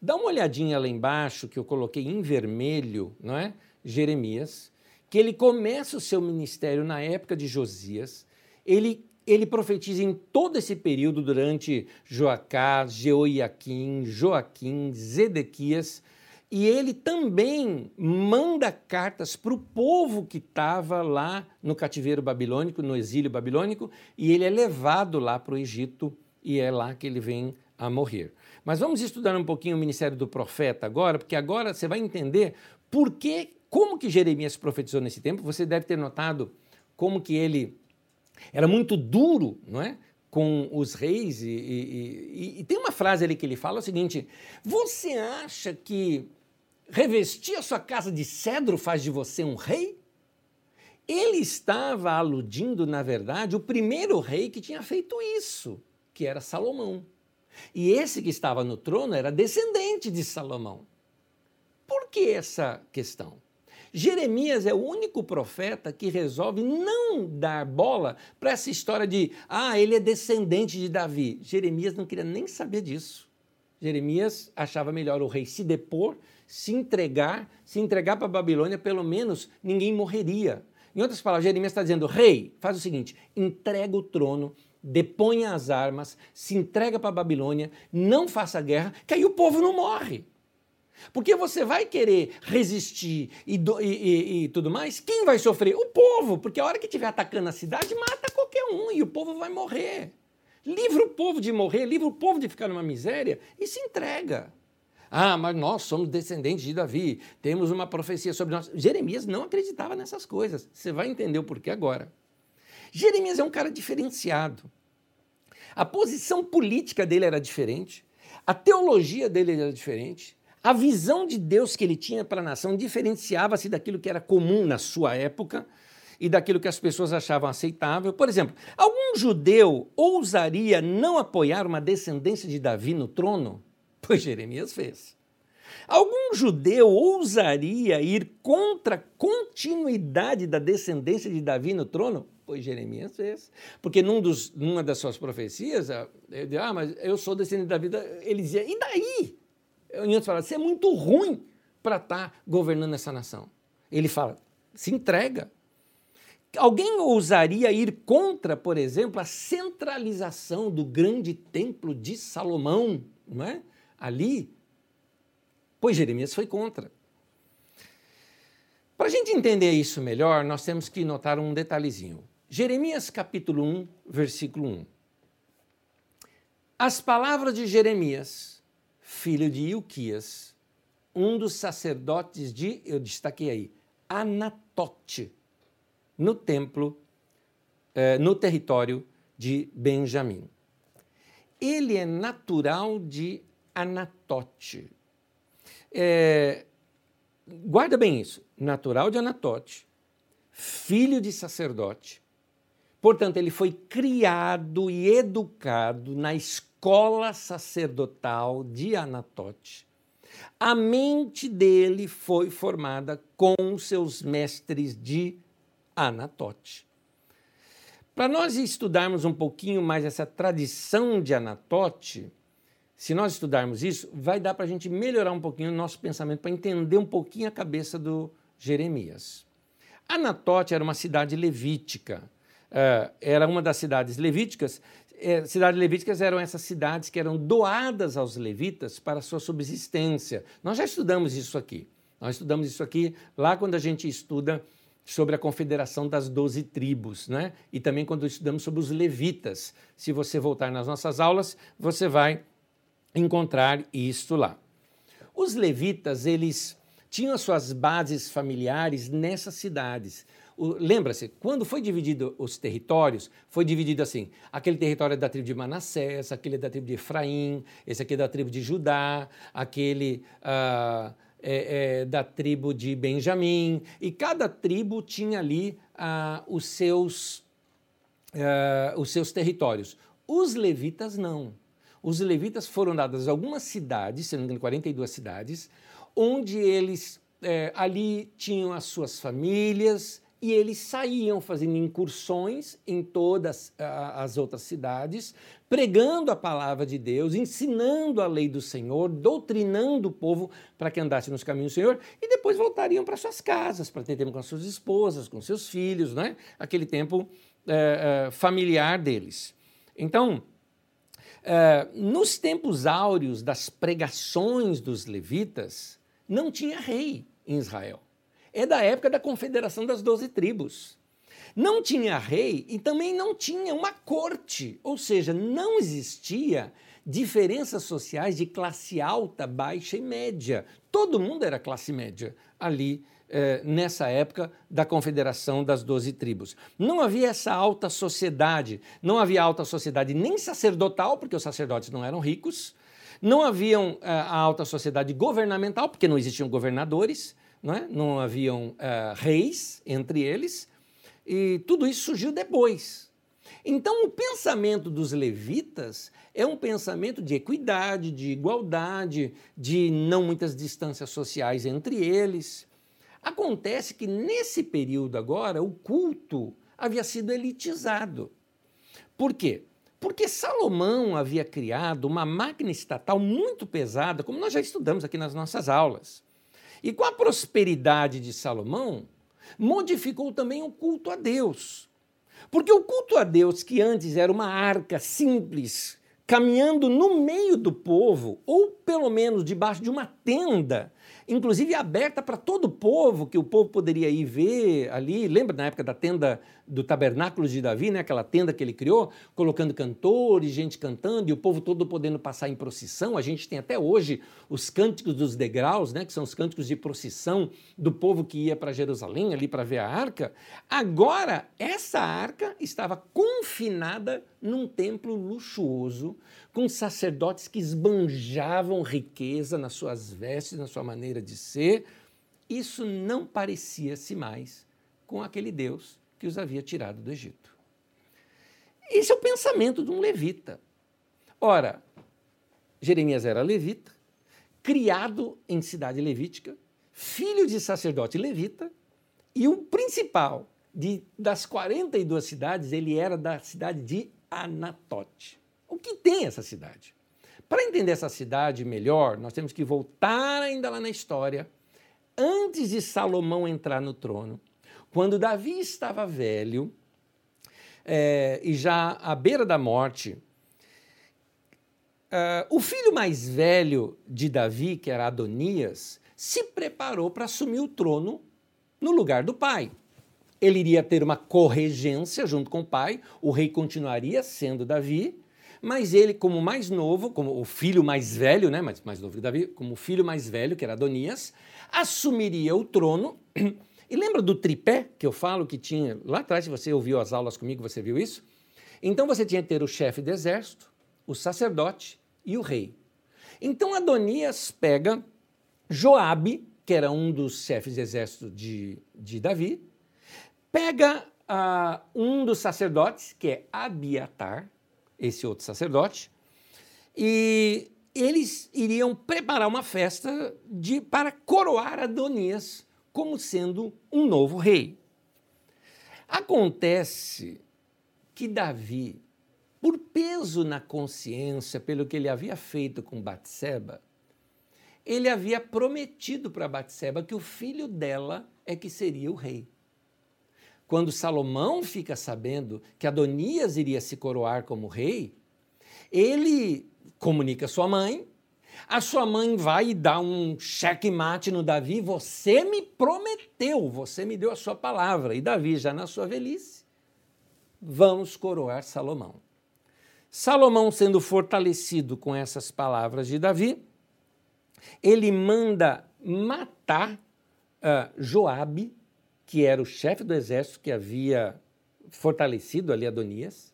Dá uma olhadinha lá embaixo que eu coloquei em vermelho, não é? Jeremias, que ele começa o seu ministério na época de Josias. Ele ele profetiza em todo esse período durante Joacás, Jeoiaquim, Joaquim, Zedequias, e ele também manda cartas para o povo que estava lá no cativeiro babilônico, no exílio babilônico, e ele é levado lá para o Egito e é lá que ele vem a morrer. Mas vamos estudar um pouquinho o ministério do profeta agora, porque agora você vai entender por que, como que Jeremias profetizou nesse tempo. Você deve ter notado como que ele era muito duro, não é? Com os reis. E, e, e, e tem uma frase ali que ele fala o seguinte: Você acha que revestir a sua casa de cedro faz de você um rei? Ele estava aludindo, na verdade, o primeiro rei que tinha feito isso, que era Salomão. E esse que estava no trono era descendente de Salomão. Por que essa questão? Jeremias é o único profeta que resolve não dar bola para essa história de, ah, ele é descendente de Davi. Jeremias não queria nem saber disso. Jeremias achava melhor o rei se depor, se entregar, se entregar para a Babilônia, pelo menos ninguém morreria. Em outras palavras, Jeremias está dizendo: rei, faz o seguinte, entrega o trono, deponha as armas, se entrega para a Babilônia, não faça guerra, que aí o povo não morre. Porque você vai querer resistir e, do, e, e, e, tudo mais, quem vai sofrer? O povo, porque a hora que estiver atacando a cidade, mata qualquer um e o povo vai morrer. Livra o povo de morrer, livra o povo de ficar numa miséria e se entrega. Ah, mas nós somos descendentes de Davi, temos uma profecia sobre nós. Jeremias não acreditava nessas coisas. Você vai entender o porquê agora. Jeremias é um cara diferenciado. A posição política dele era diferente, a teologia dele era diferente, a visão de Deus que ele tinha para a nação diferenciava-se daquilo que era comum na sua época e daquilo que as pessoas achavam aceitável. Por exemplo, algum judeu ousaria não apoiar uma descendência de Davi no trono? Pois Jeremias fez. Algum judeu ousaria ir contra a continuidade da descendência de Davi no trono? Pois Jeremias fez. Porque num dos, numa das suas profecias, ele dizia, ah, mas eu sou descendente de Davi. Ele dizia, e daí? Em outras palavras, você é muito ruim para estar tá governando essa nação. Ele fala, se entrega. Alguém ousaria ir contra, por exemplo, a centralização do grande templo de Salomão, não é? Ali, pois Jeremias foi contra. Para a gente entender isso melhor, nós temos que notar um detalhezinho. Jeremias capítulo 1, versículo 1. As palavras de Jeremias filho de Ilquias, um dos sacerdotes de, eu destaquei aí, Anatote, no templo, eh, no território de Benjamim. Ele é natural de Anatote. É, guarda bem isso, natural de Anatote, filho de sacerdote. Portanto, ele foi criado e educado na escola sacerdotal de Anatote. A mente dele foi formada com seus mestres de Anatote. Para nós estudarmos um pouquinho mais essa tradição de Anatote, se nós estudarmos isso, vai dar para a gente melhorar um pouquinho o nosso pensamento, para entender um pouquinho a cabeça do Jeremias. Anatote era uma cidade levítica, eh, era uma das cidades levíticas é, cidades levíticas eram essas cidades que eram doadas aos levitas para sua subsistência. Nós já estudamos isso aqui. Nós estudamos isso aqui lá quando a gente estuda sobre a confederação das doze tribos, né? E também quando estudamos sobre os levitas. Se você voltar nas nossas aulas, você vai encontrar isso lá. Os levitas, eles tinham as suas bases familiares nessas cidades. Lembra-se, quando foi dividido os territórios, foi dividido assim: aquele território é da tribo de Manassés, aquele é da tribo de Efraim, esse aqui é da tribo de Judá, aquele ah, é, é, da tribo de Benjamim, e cada tribo tinha ali ah, os, seus, ah, os seus territórios. Os levitas não. Os levitas foram dadas algumas cidades, se não me engano, 42 cidades, onde eles é, ali tinham as suas famílias, e eles saíam fazendo incursões em todas as outras cidades, pregando a palavra de Deus, ensinando a lei do Senhor, doutrinando o povo para que andasse nos caminhos do Senhor, e depois voltariam para suas casas, para ter tempo com as suas esposas, com seus filhos, né? aquele tempo é, é, familiar deles. Então, é, nos tempos áureos das pregações dos levitas, não tinha rei em Israel é da época da confederação das doze tribos. Não tinha rei e também não tinha uma corte, ou seja, não existia diferenças sociais de classe alta, baixa e média. Todo mundo era classe média ali eh, nessa época da confederação das doze tribos. Não havia essa alta sociedade, não havia alta sociedade nem sacerdotal, porque os sacerdotes não eram ricos, não havia eh, a alta sociedade governamental, porque não existiam governadores, não, é? não haviam uh, reis entre eles, e tudo isso surgiu depois. Então, o pensamento dos levitas é um pensamento de equidade, de igualdade, de não muitas distâncias sociais entre eles. Acontece que nesse período agora, o culto havia sido elitizado. Por quê? Porque Salomão havia criado uma máquina estatal muito pesada, como nós já estudamos aqui nas nossas aulas. E com a prosperidade de Salomão, modificou também o culto a Deus. Porque o culto a Deus, que antes era uma arca simples, caminhando no meio do povo, ou pelo menos debaixo de uma tenda, inclusive aberta para todo o povo, que o povo poderia ir ver ali. Lembra na época da tenda do tabernáculo de Davi, né? aquela tenda que ele criou, colocando cantores, gente cantando e o povo todo podendo passar em procissão. A gente tem até hoje os cânticos dos degraus, né? que são os cânticos de procissão do povo que ia para Jerusalém, ali para ver a arca. Agora, essa arca estava confinada num templo luxuoso, com sacerdotes que esbanjavam riqueza nas suas vestes, na sua maneira de ser. Isso não parecia-se mais com aquele Deus que os havia tirado do Egito. Esse é o pensamento de um levita. Ora, Jeremias era levita, criado em cidade levítica, filho de sacerdote levita, e o principal de, das 42 cidades, ele era da cidade de Anatote. O que tem essa cidade? Para entender essa cidade melhor, nós temos que voltar ainda lá na história, antes de Salomão entrar no trono, quando Davi estava velho é, e já à beira da morte, uh, o filho mais velho de Davi, que era Adonias, se preparou para assumir o trono no lugar do pai. Ele iria ter uma corregência junto com o pai, o rei continuaria sendo Davi, mas ele, como mais novo, como o filho mais velho, né, mais, mais novo que Davi, como o filho mais velho, que era Adonias, assumiria o trono. E lembra do tripé que eu falo que tinha lá atrás, se você ouviu as aulas comigo, você viu isso? Então você tinha que ter o chefe do exército, o sacerdote e o rei. Então Adonias pega Joabe, que era um dos chefes de exército de, de Davi, pega uh, um dos sacerdotes, que é Abiatar, esse outro sacerdote, e eles iriam preparar uma festa de, para coroar Adonias como sendo um novo rei. Acontece que Davi, por peso na consciência pelo que ele havia feito com Batseba, ele havia prometido para Batseba que o filho dela é que seria o rei. Quando Salomão fica sabendo que Adonias iria se coroar como rei, ele comunica à sua mãe. A sua mãe vai e dá um checkmate no Davi. Você me prometeu, você me deu a sua palavra. E Davi, já na sua velhice, vamos coroar Salomão. Salomão, sendo fortalecido com essas palavras de Davi, ele manda matar uh, Joabe, que era o chefe do exército que havia fortalecido ali Adonias,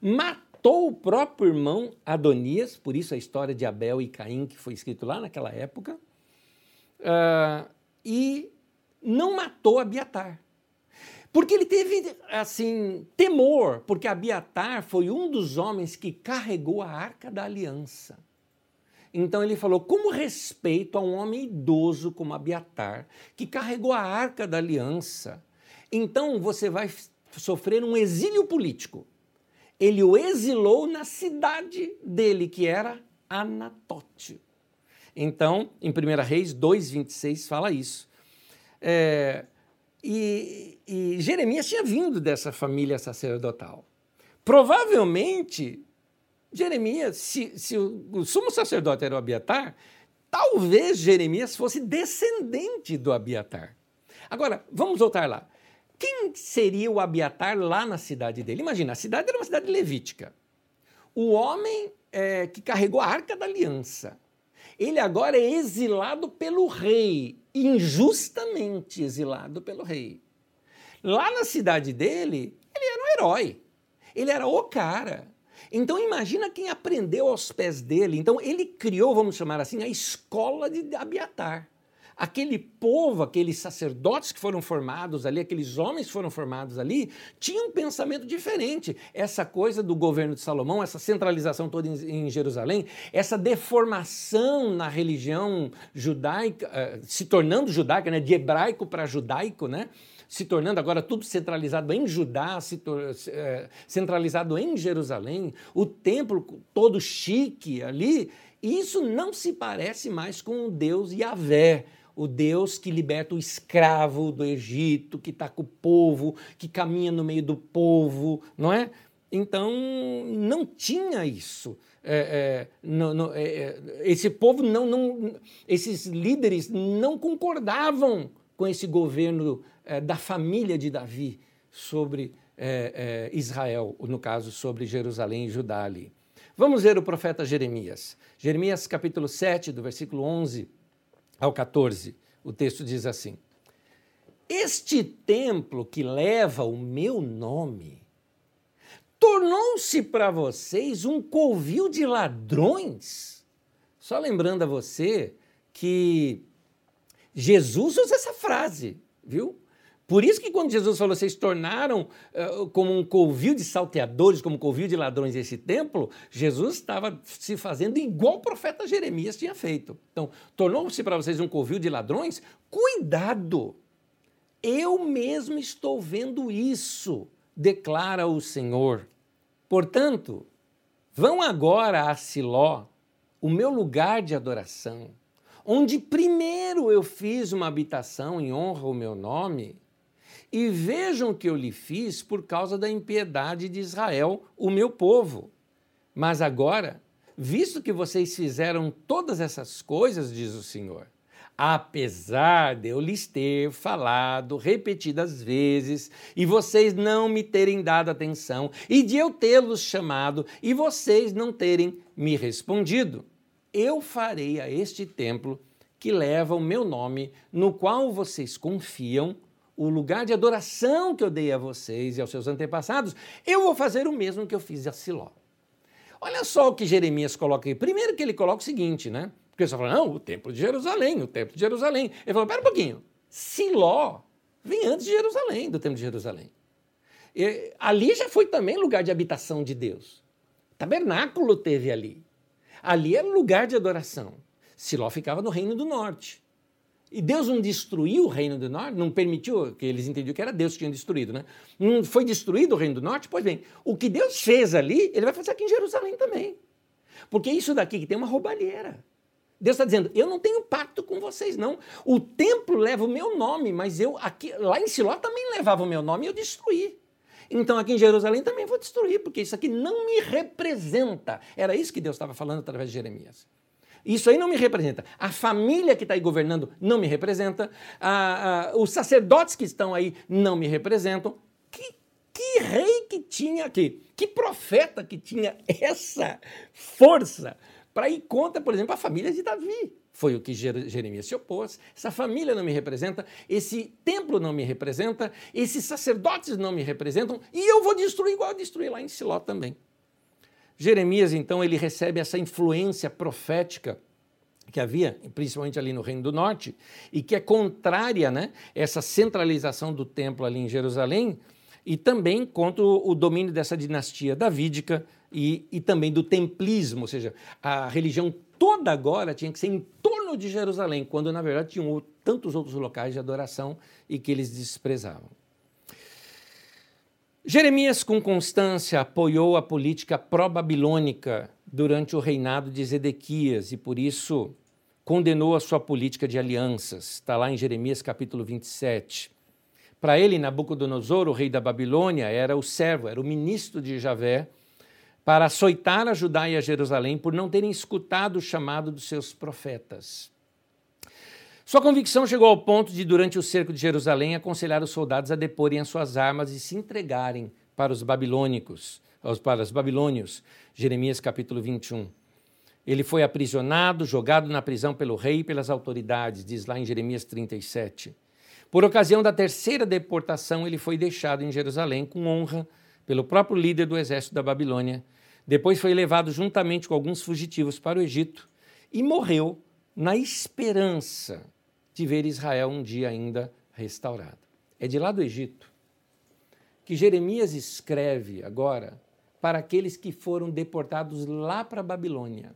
matou o próprio irmão Adonias, por isso a história de Abel e Caim, que foi escrito lá naquela época, uh, e não matou Abiatar. Porque ele teve, assim, temor, porque Abiatar foi um dos homens que carregou a arca da aliança. Então ele falou: como respeito a um homem idoso como Abiatar, que carregou a arca da aliança, então você vai sofrer um exílio político. Ele o exilou na cidade dele, que era Anatote. Então, em 1 Reis 2,26 fala isso. É, e, e Jeremias tinha vindo dessa família sacerdotal. Provavelmente, Jeremias, se, se o, sumo sacerdote era o Abiatar, talvez Jeremias fosse descendente do Abiatar. Agora, vamos voltar lá. Quem seria o Abiatar lá na cidade dele? Imagina, a cidade era uma cidade levítica. O homem é, que carregou a arca da aliança. Ele agora é exilado pelo rei, injustamente exilado pelo rei. Lá na cidade dele, ele era um herói. Ele era o cara. Então imagina quem aprendeu aos pés dele. Então ele criou, vamos chamar assim, a escola de Abiatar aquele povo, aqueles sacerdotes que foram formados ali, aqueles homens que foram formados ali, tinham um pensamento diferente. Essa coisa do governo de Salomão, essa centralização toda em, Jerusalém, essa deformação na religião judaica, eh, se tornando judaica, né, de hebraico para judaico, né? Se tornando agora tudo centralizado em Judá, eh, centralizado em Jerusalém, o templo todo chique ali, isso não se parece mais com o Deus Yahvé, o Deus que liberta o escravo do Egito, que está com o povo, que caminha no meio do povo, não é? Então, não tinha isso. É, é, não, não, é, é esse povo não, não, esses líderes não concordavam com esse governo é, da família de Davi sobre é, Israel, no caso sobre Jerusalém e Judá ali. Vamos ver o profeta Jeremias. Jeremias capítulo 7, do versículo 11 ao 14, o texto diz assim: Este templo que leva o meu nome tornou-se para vocês um covil de ladrões. Só lembrando a você que Jesus usa essa frase, viu? Por isso que quando Jesus falou, vocês tornaram uh, como um covil de salteadores, como um covil de ladrões esse templo, Jesus estava se fazendo igual o profeta Jeremias tinha feito. Então, tornou-se para vocês um covil de ladrões? Cuidado! Eu mesmo estou vendo isso, declara o Senhor. Portanto, vão agora a Siló, o meu lugar de adoração, onde primeiro eu fiz uma habitação em honra ao meu nome, e vejam o que eu lhe fiz por causa da impiedade de Israel, o meu povo. Mas agora, visto que vocês fizeram todas essas coisas, diz o Senhor, apesar de eu lhes ter falado repetidas vezes e vocês não me terem dado atenção, e de eu tê-los chamado e vocês não terem me respondido, eu farei a este templo que leva o meu nome, no qual vocês confiam, o lugar de adoração que eu dei a vocês e aos seus antepassados, eu vou fazer o mesmo que eu fiz a Siló. Olha só o que Jeremias coloca aí. Primeiro que ele coloca o seguinte, né? Porque você fala, não, o templo de Jerusalém, o templo de Jerusalém. Ele falou, pera um pouquinho, Siló vem antes de Jerusalém, do templo de Jerusalém. E, ali já foi também lugar de habitação de Deus. Tabernáculo teve ali. Ali era lugar de adoração. Siló ficava no reino do norte. E Deus não destruiu o reino do norte, não permitiu, que eles entendiam que era Deus que tinha destruído, né? Não foi destruído o reino do norte? Pois bem, o que Deus fez ali, ele vai fazer aqui em Jerusalém também. Porque isso daqui que tem uma roubalheira. Deus está dizendo, eu não tenho pacto com vocês, não. O templo leva o meu nome, mas eu aqui, lá em Siló também levava o meu nome e eu destruí. Então aqui em Jerusalém também vou destruir, porque isso aqui não me representa. Era isso que Deus estava falando através de Jeremias. Isso aí não me representa. A família que está aí governando não me representa. os sacerdotes que estão aí não me representam. Que, que Que rei que tinha aqui, que profeta que tinha essa força para ir contra, por exemplo, a família de Davi. Foi o que Jeremias se opôs. Essa família não me representa, esse templo não me representa, esses sacerdotes não me representam, e eu vou destruir igual eu destruí lá em Siló também. Jeremias, então, ele recebe essa influência profética que havia, principalmente ali no Reino do Norte, e que é contrária, né, essa centralização do templo ali em Jerusalém, e também contra o domínio dessa dinastia davídica e, e também do templismo, ou seja, a religião toda agora tinha que ser em torno de Jerusalém, quando na verdade tinham tantos outros locais de adoração e que eles desprezavam. Jeremias, com constância, apoiou a política pró-babilônica durante o reinado de Zedequias e, por isso, condenou a sua política de alianças. Está lá em Jeremias capítulo 27. Para ele, Nabucodonosor, o rei da Babilônia, era o servo, era o ministro de Javé, para açoitar a Judá e a Jerusalém por não terem escutado o chamado dos seus profetas. Sua convicção chegou ao ponto de, durante o cerco de Jerusalém, aconselhar os soldados a deporem as suas armas e se entregarem para os babilônicos, para os babilônios. Jeremias capítulo 21. Ele foi aprisionado, jogado na prisão pelo rei e pelas autoridades, diz lá em Jeremias 37. Por ocasião da terceira deportação, ele foi deixado em Jerusalém com honra pelo próprio líder do exército da Babilônia. Depois foi levado juntamente com alguns fugitivos para o Egito e morreu na esperança de ver Israel um dia ainda restaurado. É de lá do Egito que Jeremias escreve agora para aqueles que foram deportados lá para a Babilônia.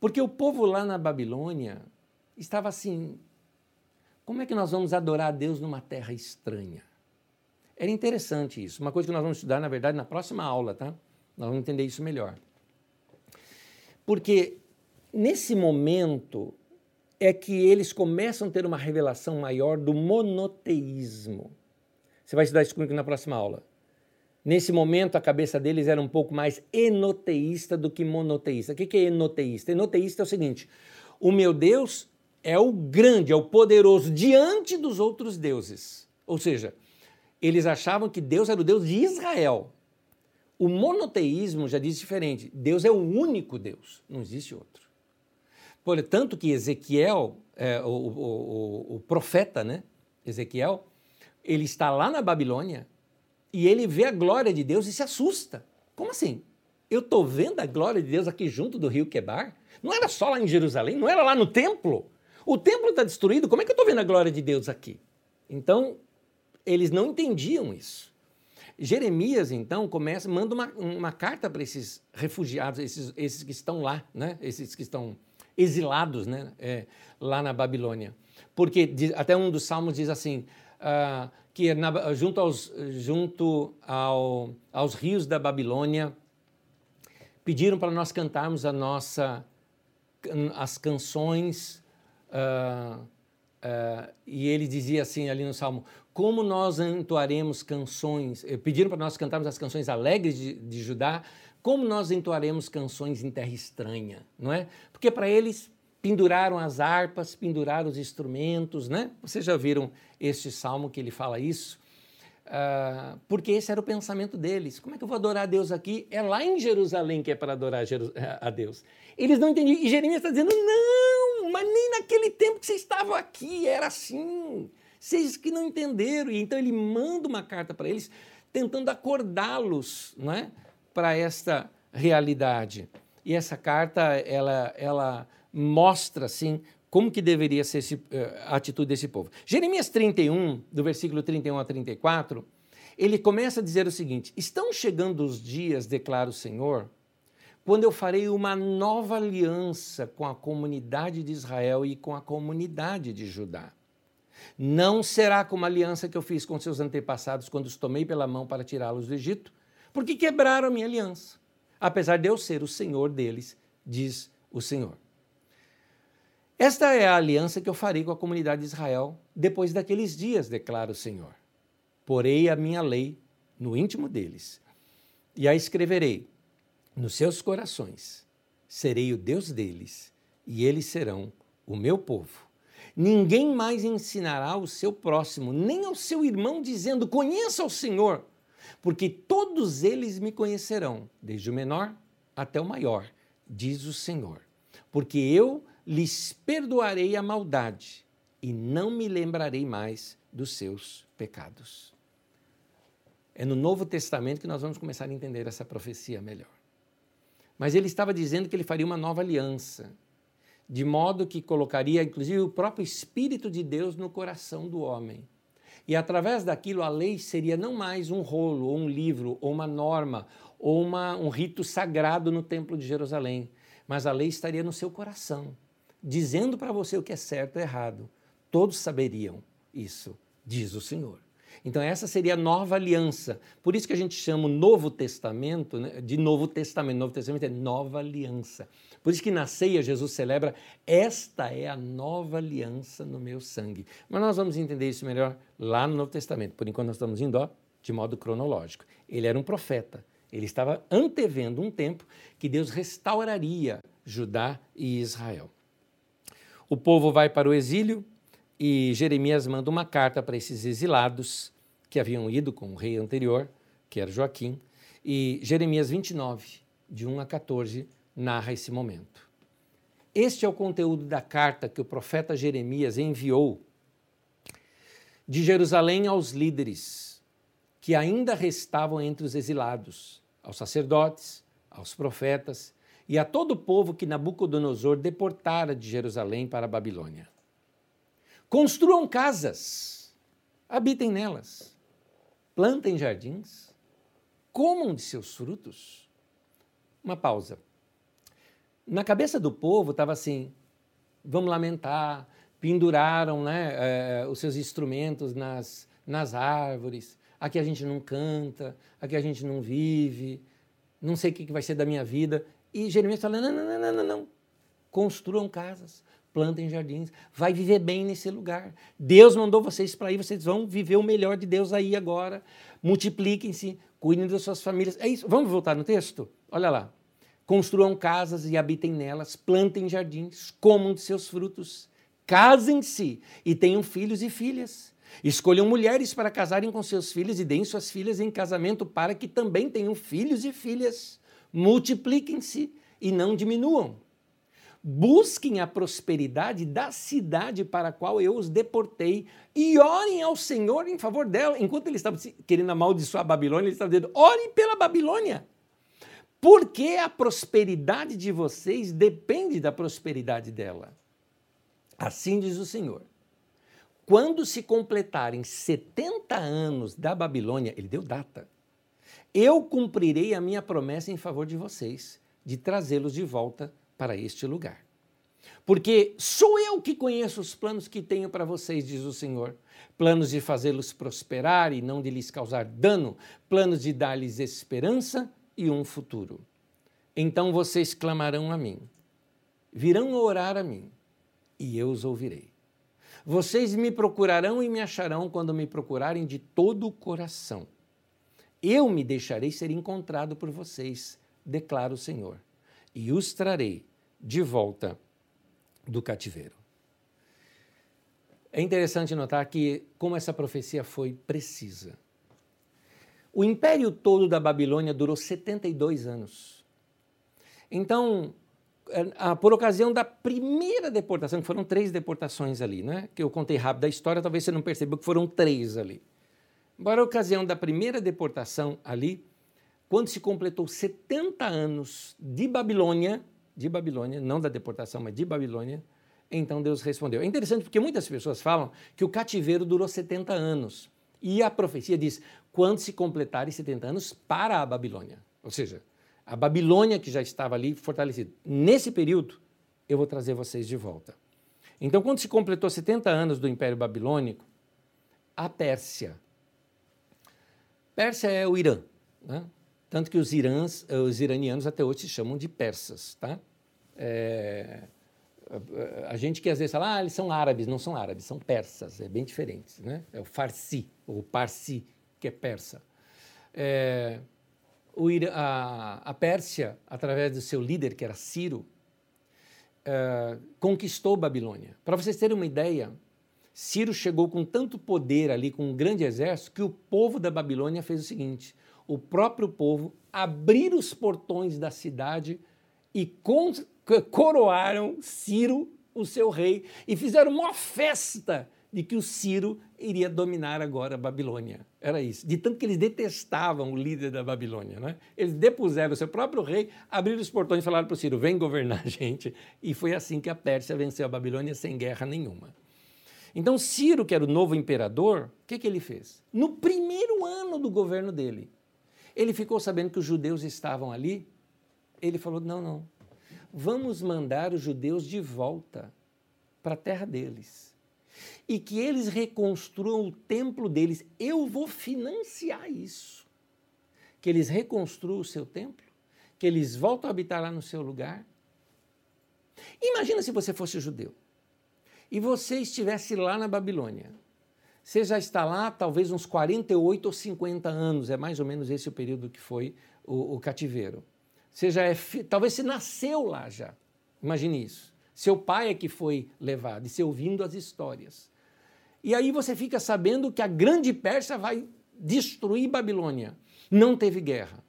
Porque o povo lá na Babilônia estava assim: como é que nós vamos adorar a Deus numa terra estranha? Era interessante isso, uma coisa que nós vamos estudar, na verdade, na próxima aula, tá? Nós vamos entender isso melhor. Porque nesse momento é que eles começam a ter uma revelação maior do monoteísmo. Você vai estudar isso comigo na próxima aula. Nesse momento, a cabeça deles era um pouco mais enoteísta do que monoteísta. O que é enoteísta? Enoteísta é o seguinte: o meu Deus é o grande, é o poderoso diante dos outros deuses. Ou seja, eles achavam que Deus era o Deus de Israel. O monoteísmo já diz diferente: Deus é o único Deus, não existe outro. Portanto, que Ezequiel, é, o, o, o, profeta, né? Ezequiel, ele está lá na Babilônia e ele vê a glória de Deus e se assusta. Como assim? Eu estou vendo a glória de Deus aqui junto do rio Quebar? Não era só lá em Jerusalém? Não era lá no templo? O templo está destruído, como é que eu estou vendo a glória de Deus aqui? Então, eles não entendiam isso. Jeremias, então, começa, manda uma, uma carta para esses refugiados, esses, esses que estão lá, né? esses que estão exilados né, é, lá na Babilônia. Porque diz, até um dos salmos diz assim, uh, que na, junto, aos, junto ao, aos rios da Babilônia, pediram para nós cantarmos a nossa, as canções, uh, uh, e ele dizia assim ali no salmo, como nós entoaremos canções, eh, pediram para nós cantarmos as canções alegres de, de Judá, como nós entoaremos canções em terra estranha, não é? Porque para eles penduraram as harpas, penduraram os instrumentos, né? Vocês já viram este salmo que ele fala isso? Uh, porque esse era o pensamento deles. Como é que eu vou adorar a Deus aqui? É lá em Jerusalém que é para adorar a Deus. Eles não entendiam. E Jeremias está dizendo: não, mas nem naquele tempo que vocês estavam aqui era assim. Vocês que não entenderam. E então ele manda uma carta para eles, tentando acordá-los, não é? Para esta realidade. E essa carta, ela, ela mostra, assim, como que deveria ser esse, eh, a atitude desse povo. Jeremias 31, do versículo 31 a 34, ele começa a dizer o seguinte: Estão chegando os dias, declara o Senhor, quando eu farei uma nova aliança com a comunidade de Israel e com a comunidade de Judá. Não será como a aliança que eu fiz com seus antepassados quando os tomei pela mão para tirá-los do Egito, porque quebraram a minha aliança, apesar de eu ser o Senhor deles, diz o Senhor. Esta é a aliança que eu farei com a comunidade de Israel depois daqueles dias, declara o Senhor. Porei a minha lei no íntimo deles e a escreverei nos seus corações. Serei o Deus deles e eles serão o meu povo. Ninguém mais ensinará o seu próximo, nem ao seu irmão, dizendo: Conheça o Senhor porque todos eles me conhecerão, desde o menor até o maior, diz o Senhor. Porque eu lhes perdoarei a maldade e não me lembrarei mais dos seus pecados. É no Novo Testamento que nós vamos começar a entender essa profecia melhor. Mas ele estava dizendo que ele faria uma nova aliança, de modo que colocaria, inclusive, o próprio Espírito de Deus no coração do homem. E através daquilo, a lei seria não mais um rolo, ou um livro, ou uma norma, ou uma, um rito sagrado no Templo de Jerusalém, mas a lei estaria no seu coração, dizendo para você o que é certo e errado. Todos saberiam isso, diz o Senhor. Então, essa seria a nova aliança. Por isso que a gente chama o Novo Testamento né, de Novo Testamento. Novo Testamento é nova aliança. Por isso que na ceia Jesus celebra: esta é a nova aliança no meu sangue. Mas nós vamos entender isso melhor lá no Novo Testamento. Por enquanto, nós estamos indo ó, de modo cronológico. Ele era um profeta. Ele estava antevendo um tempo que Deus restauraria Judá e Israel. O povo vai para o exílio, e Jeremias manda uma carta para esses exilados que haviam ido com o rei anterior, que era Joaquim, e Jeremias 29, de 1 a 14, narra esse momento. Este é o conteúdo da carta que o profeta Jeremias enviou de Jerusalém aos líderes que ainda restavam entre os exilados, aos sacerdotes, aos profetas e a todo o povo que Nabucodonosor deportara de Jerusalém para a Babilônia. Construam casas, habitem nelas, plantem jardins, comam de seus frutos. Uma pausa. Na cabeça do povo estava assim: vamos lamentar, penduraram né, eh, os seus instrumentos nas, nas árvores, aqui a gente não canta, aqui a gente não vive, não sei o que vai ser da minha vida. E Jeremias fala: não, não, não, não, não. Construam casas, plantem jardins, vai viver bem nesse lugar. Deus mandou vocês para aí, vocês vão viver o melhor de Deus aí agora. Multipliquem-se, cuidem das suas famílias. É isso. Vamos voltar no texto? Olha lá. Construam casas e habitem nelas, plantem jardins, comam de seus frutos, casem-se e tenham filhos e filhas. Escolham mulheres para casarem com seus filhos e deem suas filhas em casamento para que também tenham filhos e filhas. Multipliquem-se e não diminuam busquem a prosperidade da cidade para a qual eu os deportei e orem ao Senhor em favor dela. Enquanto ele estava querendo amaldiçoar a Babilônia, ele estava dizendo: orem pela Babilônia. Porque a prosperidade de vocês depende da prosperidade dela. Assim diz o Senhor. Quando se completarem 70 anos da Babilônia, ele deu data, eu cumprirei a minha promessa em favor de vocês, de trazê-los de volta para este lugar. Porque sou eu que conheço os planos que tenho para vocês, diz o Senhor. Planos de fazê-los prosperar e não de lhes causar dano, planos de dar-lhes esperança e um futuro. Então vocês clamarão a mim, virão orar a mim, e eu os ouvirei. Vocês me procurarão e me acharão quando me procurarem de todo o coração. Eu me deixarei ser encontrado por vocês, declara o Senhor e os trarei de volta do cativeiro. É interessante notar que como essa profecia foi precisa. O império todo da Babilônia durou 72 anos. Então, é, por ocasião da primeira deportação, que foram três deportações ali, né? que eu contei rápido a história, talvez você não percebeu que foram três ali. Por ocasião da primeira deportação ali, quando se completou 70 anos de Babilônia, de Babilônia, não da deportação, mas de Babilônia, então Deus respondeu. É interessante porque muitas pessoas falam que o cativeiro durou 70 anos. E a profecia diz: quando se completarem 70 anos para a Babilônia. Ou seja, a Babilônia que já estava ali fortalecida. Nesse período, eu vou trazer vocês de volta. Então, quando se completou 70 anos do Império Babilônico, a Pérsia. Pérsia é o Irã. Né? Tanto que os, irãs, os iranianos até hoje se chamam de persas. Tá? É, a gente que às vezes fala, ah, eles são árabes, não são árabes, são persas, é bem diferente. Né? É o farsi, ou parsi, que é persa. É, o, a, a, Pérsia, através do seu líder, que era Ciro, é, conquistou Babilônia. Para vocês terem uma ideia, Ciro chegou com tanto poder ali, com um grande exército, que o povo da Babilônia fez o seguinte: o próprio povo abriu os portões da cidade e coroaram Ciro, o seu rei, e fizeram uma festa de que o Ciro iria dominar agora a Babilônia. Era isso. De tanto que eles detestavam o líder da Babilônia. Né? Eles depuseram o seu próprio rei, abriram os portões e falaram para o Ciro: vem governar a gente. E foi assim que a Pérsia venceu a Babilônia sem guerra nenhuma. Então, Ciro, que era o novo imperador, o que, que ele fez? No primeiro ano do governo dele, ele ficou sabendo que os judeus estavam ali. Ele falou: não, não, vamos mandar os judeus de volta para a terra deles e que eles reconstruam o templo deles. Eu vou financiar isso. Que eles reconstruam o seu templo, que eles voltem a habitar lá no seu lugar. Imagina se você fosse judeu e você estivesse lá na Babilônia. Você já está lá talvez uns 48 ou 50 anos, é mais ou menos esse o período que foi o, o cativeiro. Você já é, talvez você nasceu lá já. Imagine isso. Seu pai é que foi levado, e você ouvindo as histórias. E aí você fica sabendo que a grande Pérsia vai destruir Babilônia. Não teve guerra.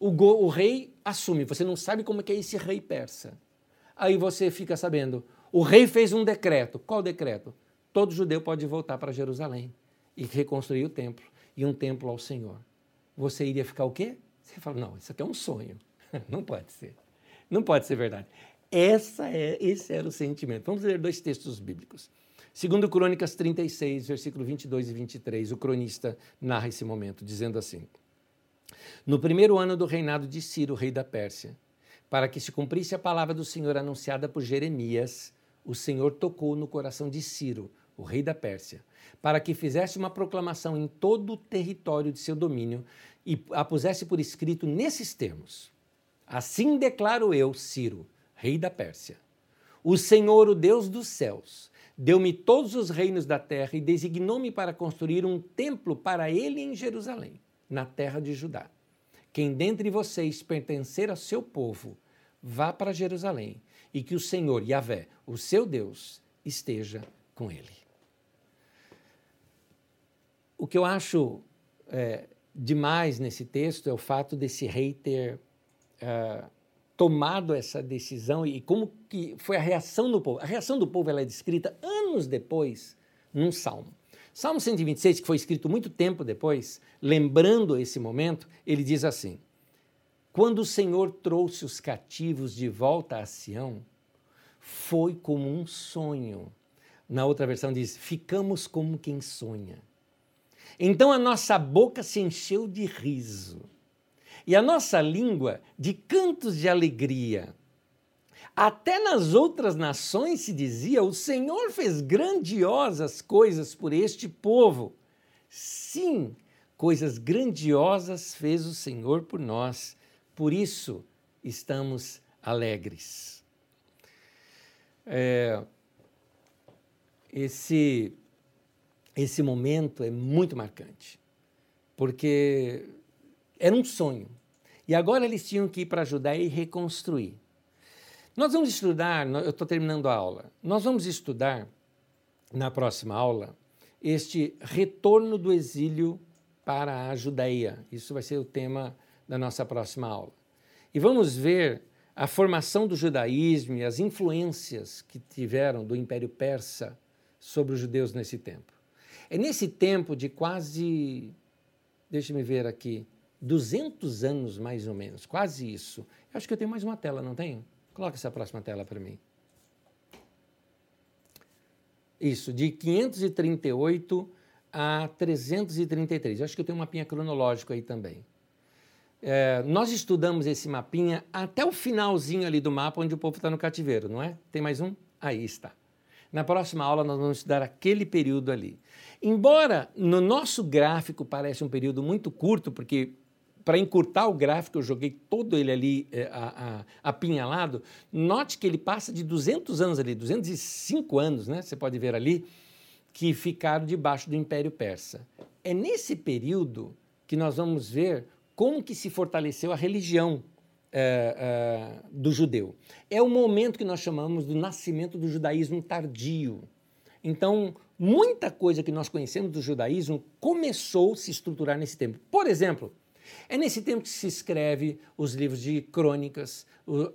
O, go, o rei assume, você não sabe como é que é esse rei persa. Aí você fica sabendo, o rei fez um decreto. Qual decreto? Todo judeu pode voltar para Jerusalém e reconstruir o templo, e um templo ao Senhor. Você iria ficar o quê? Você fala, não, isso aqui é um sonho. Não pode ser. Não pode ser verdade. Essa é, esse era o sentimento. Vamos ler dois textos bíblicos. Segundo Crônicas 36, versículo 22 e 23, o cronista narra esse momento, dizendo assim: No primeiro ano do reinado de Ciro, rei da Pérsia, para que se cumprisse a palavra do Senhor anunciada por Jeremias, o Senhor tocou no coração de Ciro, o rei da Pérsia, para que fizesse uma proclamação em todo o território de seu domínio e a pusesse por escrito nesses termos: Assim declaro eu, Ciro, rei da Pérsia. O Senhor, o Deus dos céus, deu-me todos os reinos da terra e designou-me para construir um templo para ele em Jerusalém, na terra de Judá. Quem dentre vocês pertencer ao seu povo, vá para Jerusalém e que o Senhor, Yahvé, o seu Deus, esteja com ele. O que eu acho é, demais nesse texto é o fato desse rei ter uh, tomado essa decisão e como que foi a reação do povo. A reação do povo ela é descrita anos depois num salmo. Salmo 126, que foi escrito muito tempo depois, lembrando esse momento, ele diz assim: Quando o Senhor trouxe os cativos de volta a Sião, foi como um sonho. Na outra versão diz: Ficamos como quem sonha. Então a nossa boca se encheu de riso e a nossa língua de cantos de alegria. Até nas outras nações se dizia: o Senhor fez grandiosas coisas por este povo. Sim, coisas grandiosas fez o Senhor por nós, por isso estamos alegres. É, esse, esse momento é muito marcante, porque era um sonho. E agora eles tinham que ir para a Judéia e reconstruir. Nós vamos estudar, eu estou terminando a aula, nós vamos estudar na próxima aula este retorno do exílio para a Judéia. Isso vai ser o tema da nossa próxima aula. E vamos ver a formação do judaísmo e as influências que tiveram do Império Persa sobre os judeus nesse tempo. É nesse tempo de quase, deixe-me ver aqui, 200 anos mais ou menos, quase isso. Eu acho que eu tenho mais uma tela, não tenho? Coloca essa próxima tela para mim. Isso, de 538 a 333. Eu acho que eu tenho um mapinha cronológico aí também. É, nós estudamos esse mapinha até o finalzinho ali do mapa, onde o povo está no cativeiro, não é? Tem mais um? Aí está. Na próxima aula nós vamos estudar aquele período ali. Embora no nosso gráfico pareça um período muito curto, porque para encurtar o gráfico, eu joguei todo ele ali é, a, a, apinhalado. Note que ele passa de 200 anos ali, 205 anos, né? Você pode ver ali, que ficaram debaixo do Império Persa. É nesse período que nós vamos ver como que se fortaleceu a religião é, é, do judeu. É o momento que nós chamamos do nascimento do judaísmo tardio. Então, muita coisa que nós conhecemos do judaísmo começou a se estruturar nesse tempo. Por exemplo, é nesse tempo que se escreve os livros de crônicas,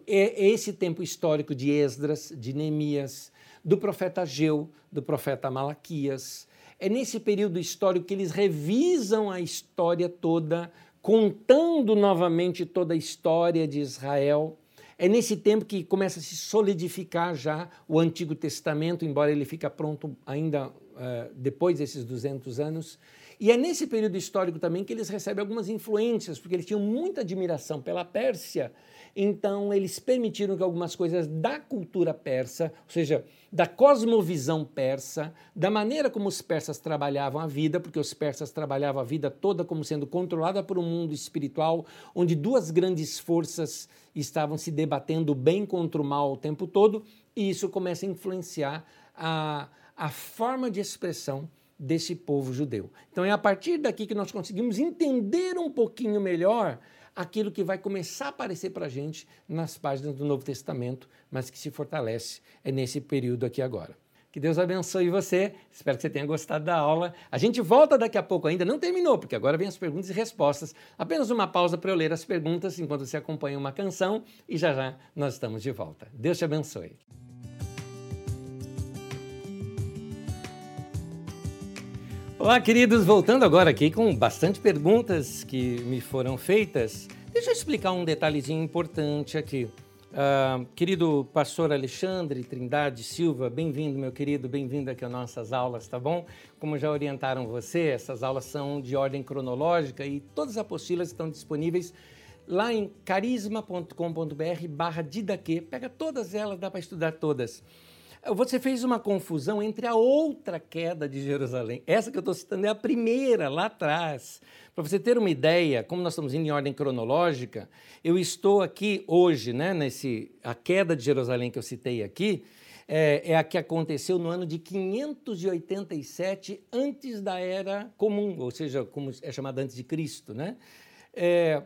é esse tempo histórico de Esdras, de Neemias, do profeta Ageu, do profeta Malaquias. É nesse período histórico que eles revisam a história toda, contando novamente toda a história de Israel. É nesse tempo que começa a se solidificar já o Antigo Testamento, embora ele fique pronto ainda uh, depois desses 200 anos. E é nesse período histórico também que eles recebem algumas influências, porque eles tinham muita admiração pela Pérsia, então eles permitiram que algumas coisas da cultura persa, ou seja, da cosmovisão persa, da maneira como os persas trabalhavam a vida, porque os persas trabalhavam a vida toda como sendo controlada por um mundo espiritual, onde duas grandes forças estavam se debatendo bem contra o mal o tempo todo, e isso começa a influenciar a, a forma de expressão desse povo judeu. Então é a partir daqui que nós conseguimos entender um pouquinho melhor aquilo que vai começar a aparecer para a gente nas páginas do Novo Testamento, mas que se fortalece é nesse período aqui agora. Que Deus abençoe você. Espero que você tenha gostado da aula. A gente volta daqui a pouco ainda. Não terminou, porque agora vem as perguntas e respostas. Apenas uma pausa para eu ler as perguntas enquanto você acompanha uma canção e já já nós estamos de volta. Deus te abençoe. Olá, queridos, voltando agora aqui com bastante perguntas que me foram feitas. Deixa eu explicar um detalhezinho importante aqui. Uh, querido pastor Alexandre Trindade Silva, bem-vindo, meu querido, bem-vindo aqui às nossas aulas, tá bom? Como já orientaram você, essas aulas são de ordem cronológica e todas as apostilas estão disponíveis lá em carisma.com.br barra didaque. Pega todas elas, dá para estudar todas. Você fez uma confusão entre a outra queda de Jerusalém. Essa que eu estou citando é a primeira, lá atrás. Para você ter uma ideia, como nós estamos indo em ordem cronológica, eu estou aqui hoje, né, nesse, a queda de Jerusalém que eu citei aqui, é, é, a que aconteceu no ano de 587 antes da era comum, ou seja, como é chamada antes de Cristo, né? É,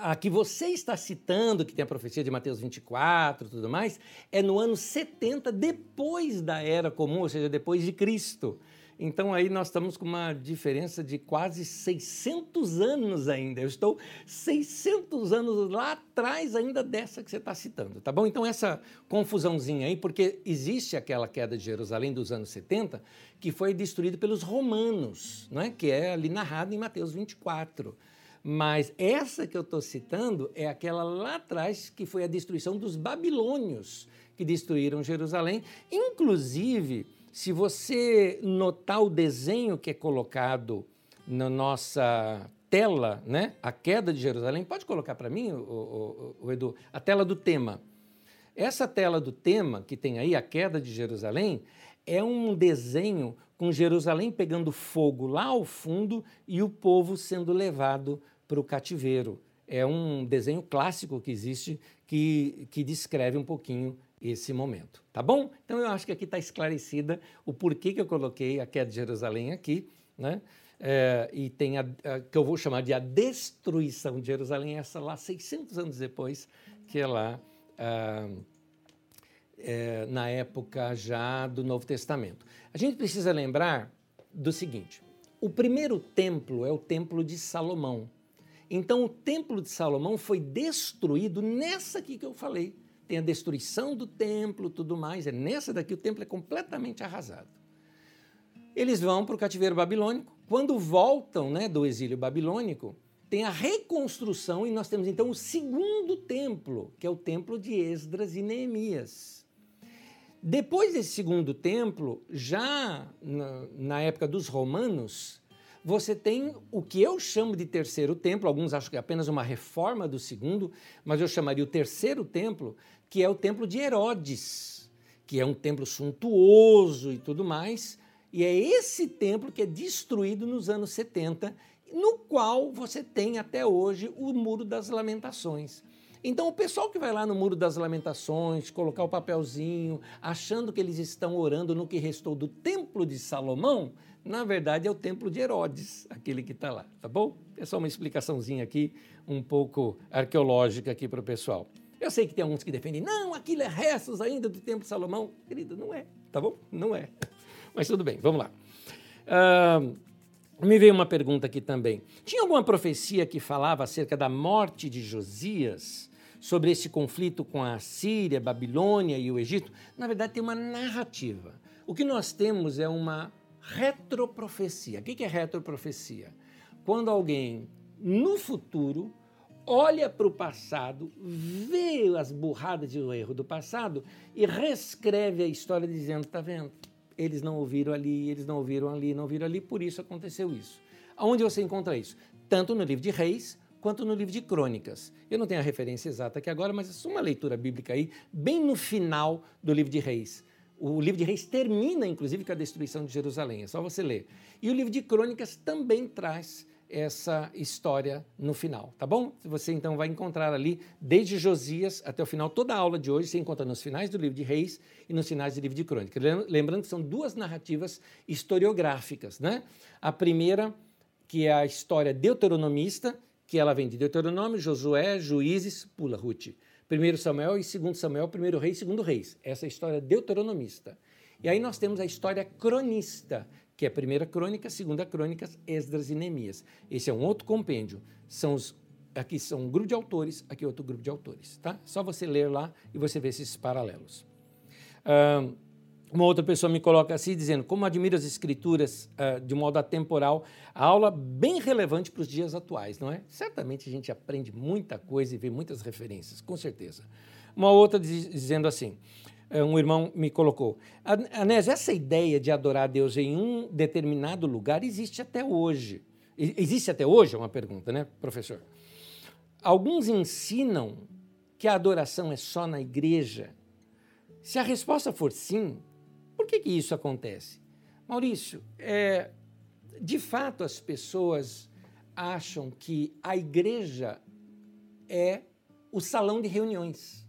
a que você está citando, que tem a profecia de Mateus 24 e tudo mais, é no ano 70 depois da era comum, ou seja, depois de Cristo. Então aí nós estamos com uma diferença de quase 600 anos ainda. Eu estou 600 anos lá atrás ainda dessa que você está citando, tá bom? Então essa confusãozinha aí, porque existe aquela queda de Jerusalém dos anos 70 que foi destruída pelos romanos, não é? que é ali narrado em Mateus 24. Mas essa que eu estou citando é aquela lá atrás que foi a destruição dos babilônios que destruíram Jerusalém. Inclusive, se você notar o desenho que é colocado na nossa tela, né? A queda de Jerusalém, pode colocar para mim, o, o, o, Edu, a tela do tema. Essa tela do tema que tem aí, a queda de Jerusalém, é um desenho com Jerusalém pegando fogo lá ao fundo e o povo sendo levado para o cativeiro. É um desenho clássico que existe que, que descreve um pouquinho esse momento, tá bom? Então eu acho que aqui está esclarecida o porquê que eu coloquei a queda de Jerusalém aqui, né? É, e tem a, a, que eu vou chamar de a destruição de Jerusalém, essa lá 600 anos depois, que é lá ah, é, na época já do Novo Testamento. A gente precisa lembrar do seguinte: o primeiro templo é o templo de Salomão. Então o templo de Salomão foi destruído nessa aqui que eu falei. Tem a destruição do templo, tudo mais. É nessa daqui o templo é completamente arrasado. Eles vão para o cativeiro babilônico. Quando voltam né, do exílio babilônico, tem a reconstrução e nós temos então o segundo templo, que é o templo de Esdras e Neemias. Depois desse segundo templo, já na, na época dos romanos, você tem o que eu chamo de terceiro templo, alguns acham que é apenas uma reforma do segundo, mas eu chamaria o terceiro templo, que é o templo de Herodes, que é um templo suntuoso e tudo mais, e é esse templo que é destruído nos anos 70, no qual você tem até hoje o Muro das Lamentações. Então, o pessoal que vai lá no Muro das Lamentações, colocar o papelzinho, achando que eles estão orando no que restou do Templo de Salomão, na verdade é o templo de Herodes, aquele que está lá, tá bom? É só uma explicaçãozinha aqui, um pouco arqueológica aqui para o pessoal. Eu sei que tem alguns que defendem, não, aquilo é restos ainda do templo de Salomão. Querido, não é. tá bom? Não é. Mas tudo bem, vamos lá. Uh, me veio uma pergunta aqui também. Tinha alguma profecia que falava acerca da morte de Josias? Sobre esse conflito com a Síria, Babilônia e o Egito? Na verdade, tem uma narrativa. O que nós temos é uma retroprofecia. O que é retroprofecia? Quando alguém, no futuro, olha para o passado, vê as burradas e o erro do passado e reescreve a história dizendo: está vendo? Eles não ouviram ali, eles não ouviram ali, não ouviram ali, por isso aconteceu isso. Aonde você encontra isso? Tanto no livro de Reis quanto no livro de Crônicas. Eu não tenho a referência exata aqui agora, mas é uma leitura bíblica aí, bem no final do livro de Reis. O livro de Reis termina, inclusive, com a destruição de Jerusalém, é só você ler. E o livro de Crônicas também traz essa história no final, tá bom? Você então vai encontrar ali, desde Josias até o final, toda a aula de hoje você encontra nos finais do livro de Reis e nos finais do livro de Crônica. Lembrando que são duas narrativas historiográficas, né? A primeira, que é a história deuteronomista, que ela vem de Deuteronômio, Josué, Juízes, pula Ruth. Primeiro Samuel e segundo Samuel, primeiro rei e segundo reis. Essa é a história deuteronomista. E aí nós temos a história cronista, que é a primeira crônica, segunda crônicas, Esdras e Neemias. Esse é um outro compêndio. São os, aqui são um grupo de autores, aqui outro grupo de autores. Tá? Só você ler lá e você ver esses paralelos. Uma outra pessoa me coloca assim, dizendo: Como admiro as escrituras uh, de modo atemporal, a aula bem relevante para os dias atuais, não é? Certamente a gente aprende muita coisa e vê muitas referências, com certeza. Uma outra diz, dizendo assim: é, um irmão me colocou. Anés, essa ideia de adorar a Deus em um determinado lugar existe até hoje. Existe até hoje? É uma pergunta, né, professor? Alguns ensinam que a adoração é só na igreja. Se a resposta for sim, por que, que isso acontece? Maurício, é, de fato as pessoas acham que a igreja é o salão de reuniões.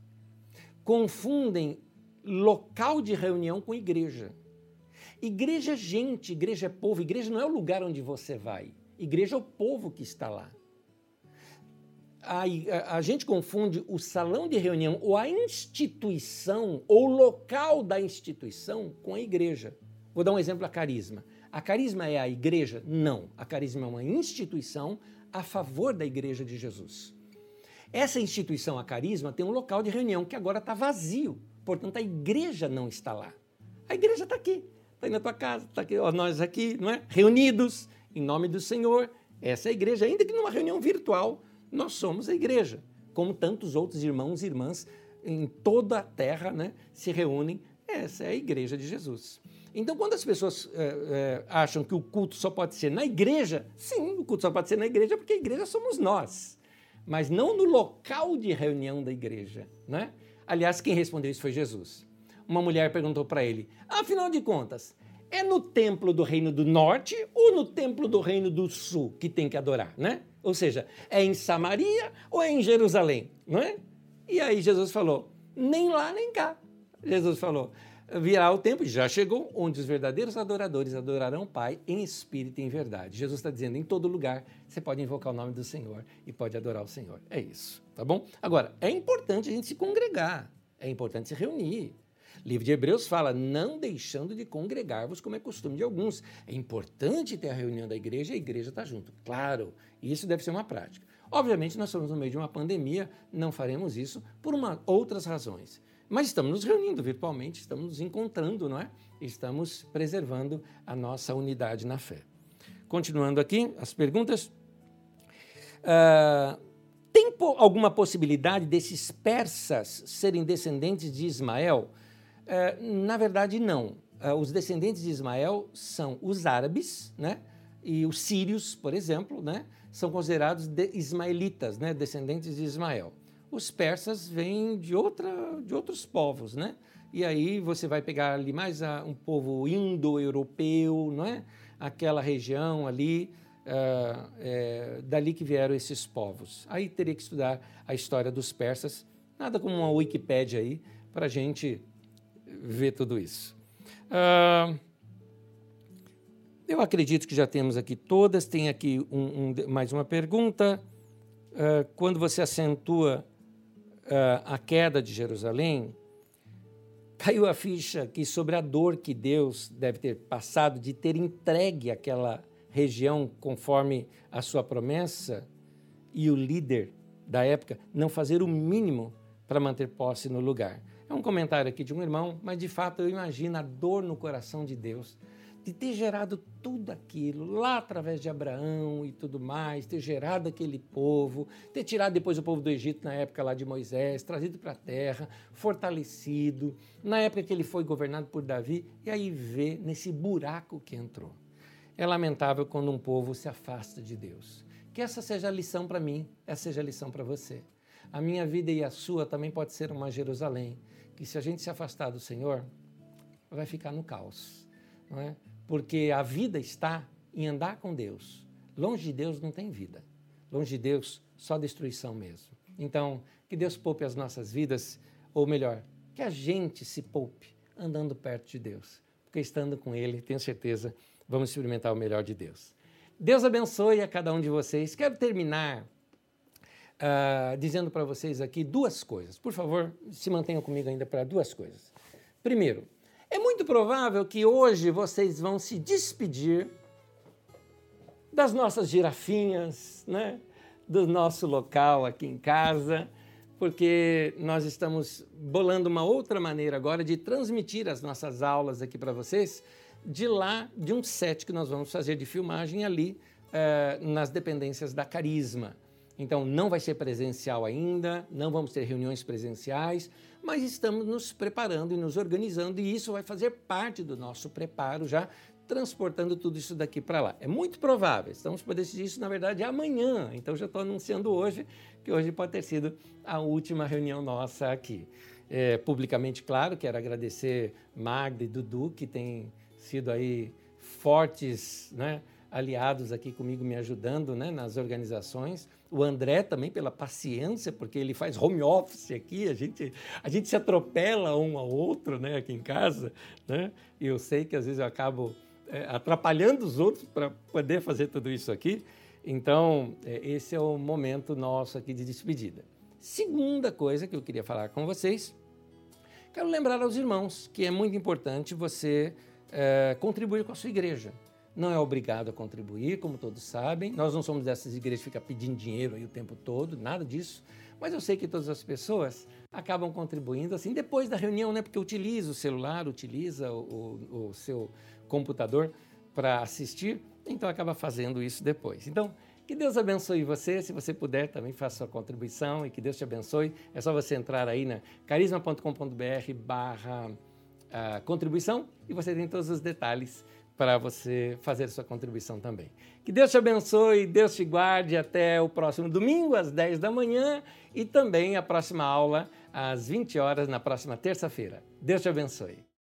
Confundem local de reunião com igreja. Igreja é gente, igreja é povo, igreja não é o lugar onde você vai. Igreja é o povo que está lá. A, a, gente confunde o salão de reunião ou a instituição ou local da instituição com a igreja. Vou dar um exemplo a Carisma. A Carisma é a igreja? Não. A Carisma é uma instituição a favor da igreja de Jesus. Essa instituição, a Carisma, tem um local de reunião que agora está vazio. Portanto, a igreja não está lá. A igreja está aqui, está aí na tua casa, está aqui, ó, nós aqui, não é? Reunidos em nome do Senhor. Essa é a igreja, ainda que numa reunião virtual, nós somos a igreja, como tantos outros irmãos e irmãs em toda a terra né, se reúnem. Essa é a igreja de Jesus. Então, quando as pessoas é, é, acham que o culto só pode ser na igreja, sim, o culto só pode ser na igreja porque a igreja somos nós, mas não no local de reunião da igreja, né? Aliás, quem respondeu isso foi Jesus. Uma mulher perguntou para ele: afinal de contas, é no templo do reino do norte ou no templo do reino do sul que tem que adorar, né? Ou seja, é em Samaria ou é em Jerusalém, não é? E aí Jesus falou: nem lá nem cá. Jesus falou: virá o tempo, já chegou, onde os verdadeiros adoradores adorarão o Pai em espírito e em verdade. Jesus está dizendo: em todo lugar você pode invocar o nome do Senhor e pode adorar o Senhor. É isso tá bom? Agora, é importante a gente se congregar, é importante se reunir. Livro de Hebreus fala, não deixando de congregar-vos, como é costume de alguns. É importante ter a reunião da igreja e a igreja está junto. Claro, isso deve ser uma prática. Obviamente, nós estamos no meio de uma pandemia, não faremos isso por uma, outras razões. Mas estamos nos reunindo virtualmente, estamos nos encontrando, não é? Estamos preservando a nossa unidade na fé. Continuando aqui, as perguntas. Uh, tem alguma possibilidade desses persas serem descendentes de Ismael? É, na verdade, não. É, os descendentes de Ismael são os árabes, né? E os sírios, por exemplo, né? São considerados de ismaelitas, né? Descendentes de Ismael. Os persas vêm de, outra, de outros povos, né? E aí você vai pegar ali mais a, um povo indo-europeu, não é? Aquela região ali, Uh, é, dali que vieram esses povos. Aí teria que estudar a história dos persas, nada como uma Wikipédia aí, para a gente ver tudo isso. Eu acredito que já temos aqui todas. Tem aqui um, um, mais uma pergunta. Quando você acentua a queda de Jerusalém, caiu a ficha que sobre a dor que Deus deve ter passado de ter entregue aquela região conforme a sua promessa e o líder da época não fazer o mínimo para manter posse no lugar. É um comentário aqui de um irmão, mas de fato eu imagino a dor no coração de Deus de ter gerado tudo aquilo lá através de Abraão e tudo mais, ter gerado aquele povo, ter tirado depois o povo do Egito na época lá de Moisés, trazido para a terra, fortalecido, na época que ele foi governado por Davi, e aí vê nesse buraco que entrou. É lamentável quando um povo se afasta de Deus. Que essa seja a lição para mim, essa seja a lição para você. A minha vida e a sua também pode ser uma Jerusalém, que se a gente se afastar do Senhor, vai ficar no caos, não é? Porque a vida está em andar com Deus. Longe de Deus não tem vida. Longe de Deus, só destruição mesmo. Então, que Deus poupe as nossas vidas, ou melhor, que a gente se poupe andando perto de Deus. Porque estando com Ele, tenho certeza, vamos experimentar o melhor de Deus. Deus abençoe a cada um de vocês. Quero terminar uh, dizendo para vocês aqui duas coisas. Por favor, se mantenham comigo ainda para duas coisas. Primeiro, é muito provável que hoje vocês vão se despedir das nossas girafinhas, né? do nosso local aqui em casa, porque nós estamos bolando uma outra maneira agora de transmitir as nossas aulas aqui para vocês, de lá, de um set que nós vamos fazer de filmagem ali eh, nas dependências da Carisma. Então, não vai ser presencial ainda, não vamos ter reuniões presenciais, mas estamos nos preparando e nos organizando, e isso vai fazer parte do nosso preparo já, transportando tudo isso daqui para lá. É muito provável, estamos para decidir isso, na verdade, amanhã, então já estou anunciando hoje, que hoje pode ter sido a última reunião nossa aqui. É, publicamente, claro, quero agradecer Magda e Dudu, que têm sido aí fortes, né? Aliados aqui comigo me ajudando né, nas organizações. O André também pela paciência, porque ele faz home office aqui, a gente, a gente se atropela um ao outro né, aqui em casa. Né? E eu sei que às vezes eu acabo é, atrapalhando os outros para poder fazer tudo isso aqui. Então, é, esse é o momento nosso aqui de despedida. Segunda coisa que eu queria falar com vocês, quero lembrar aos irmãos que é muito importante você é, contribuir com a sua igreja não é obrigado a contribuir, como todos sabem. Nós não somos dessas igrejas que ficam pedindo dinheiro aí o tempo todo, nada disso. Mas eu sei que todas as pessoas acabam contribuindo assim depois da reunião, né? Porque utiliza o celular, utiliza o, o, o seu computador para assistir, então acaba fazendo isso depois. Então, que Deus abençoe você. Se você puder, também faça sua contribuição e que Deus te abençoe. É só você entrar aí na carisma.com.br barra ah, contribuição e você tem todos os detalhes para você fazer sua contribuição também. Que Deus te abençoe, Deus te guarde até o próximo domingo às 10 da manhã e também a próxima aula às 20 horas na próxima terça-feira. Deus te abençoe.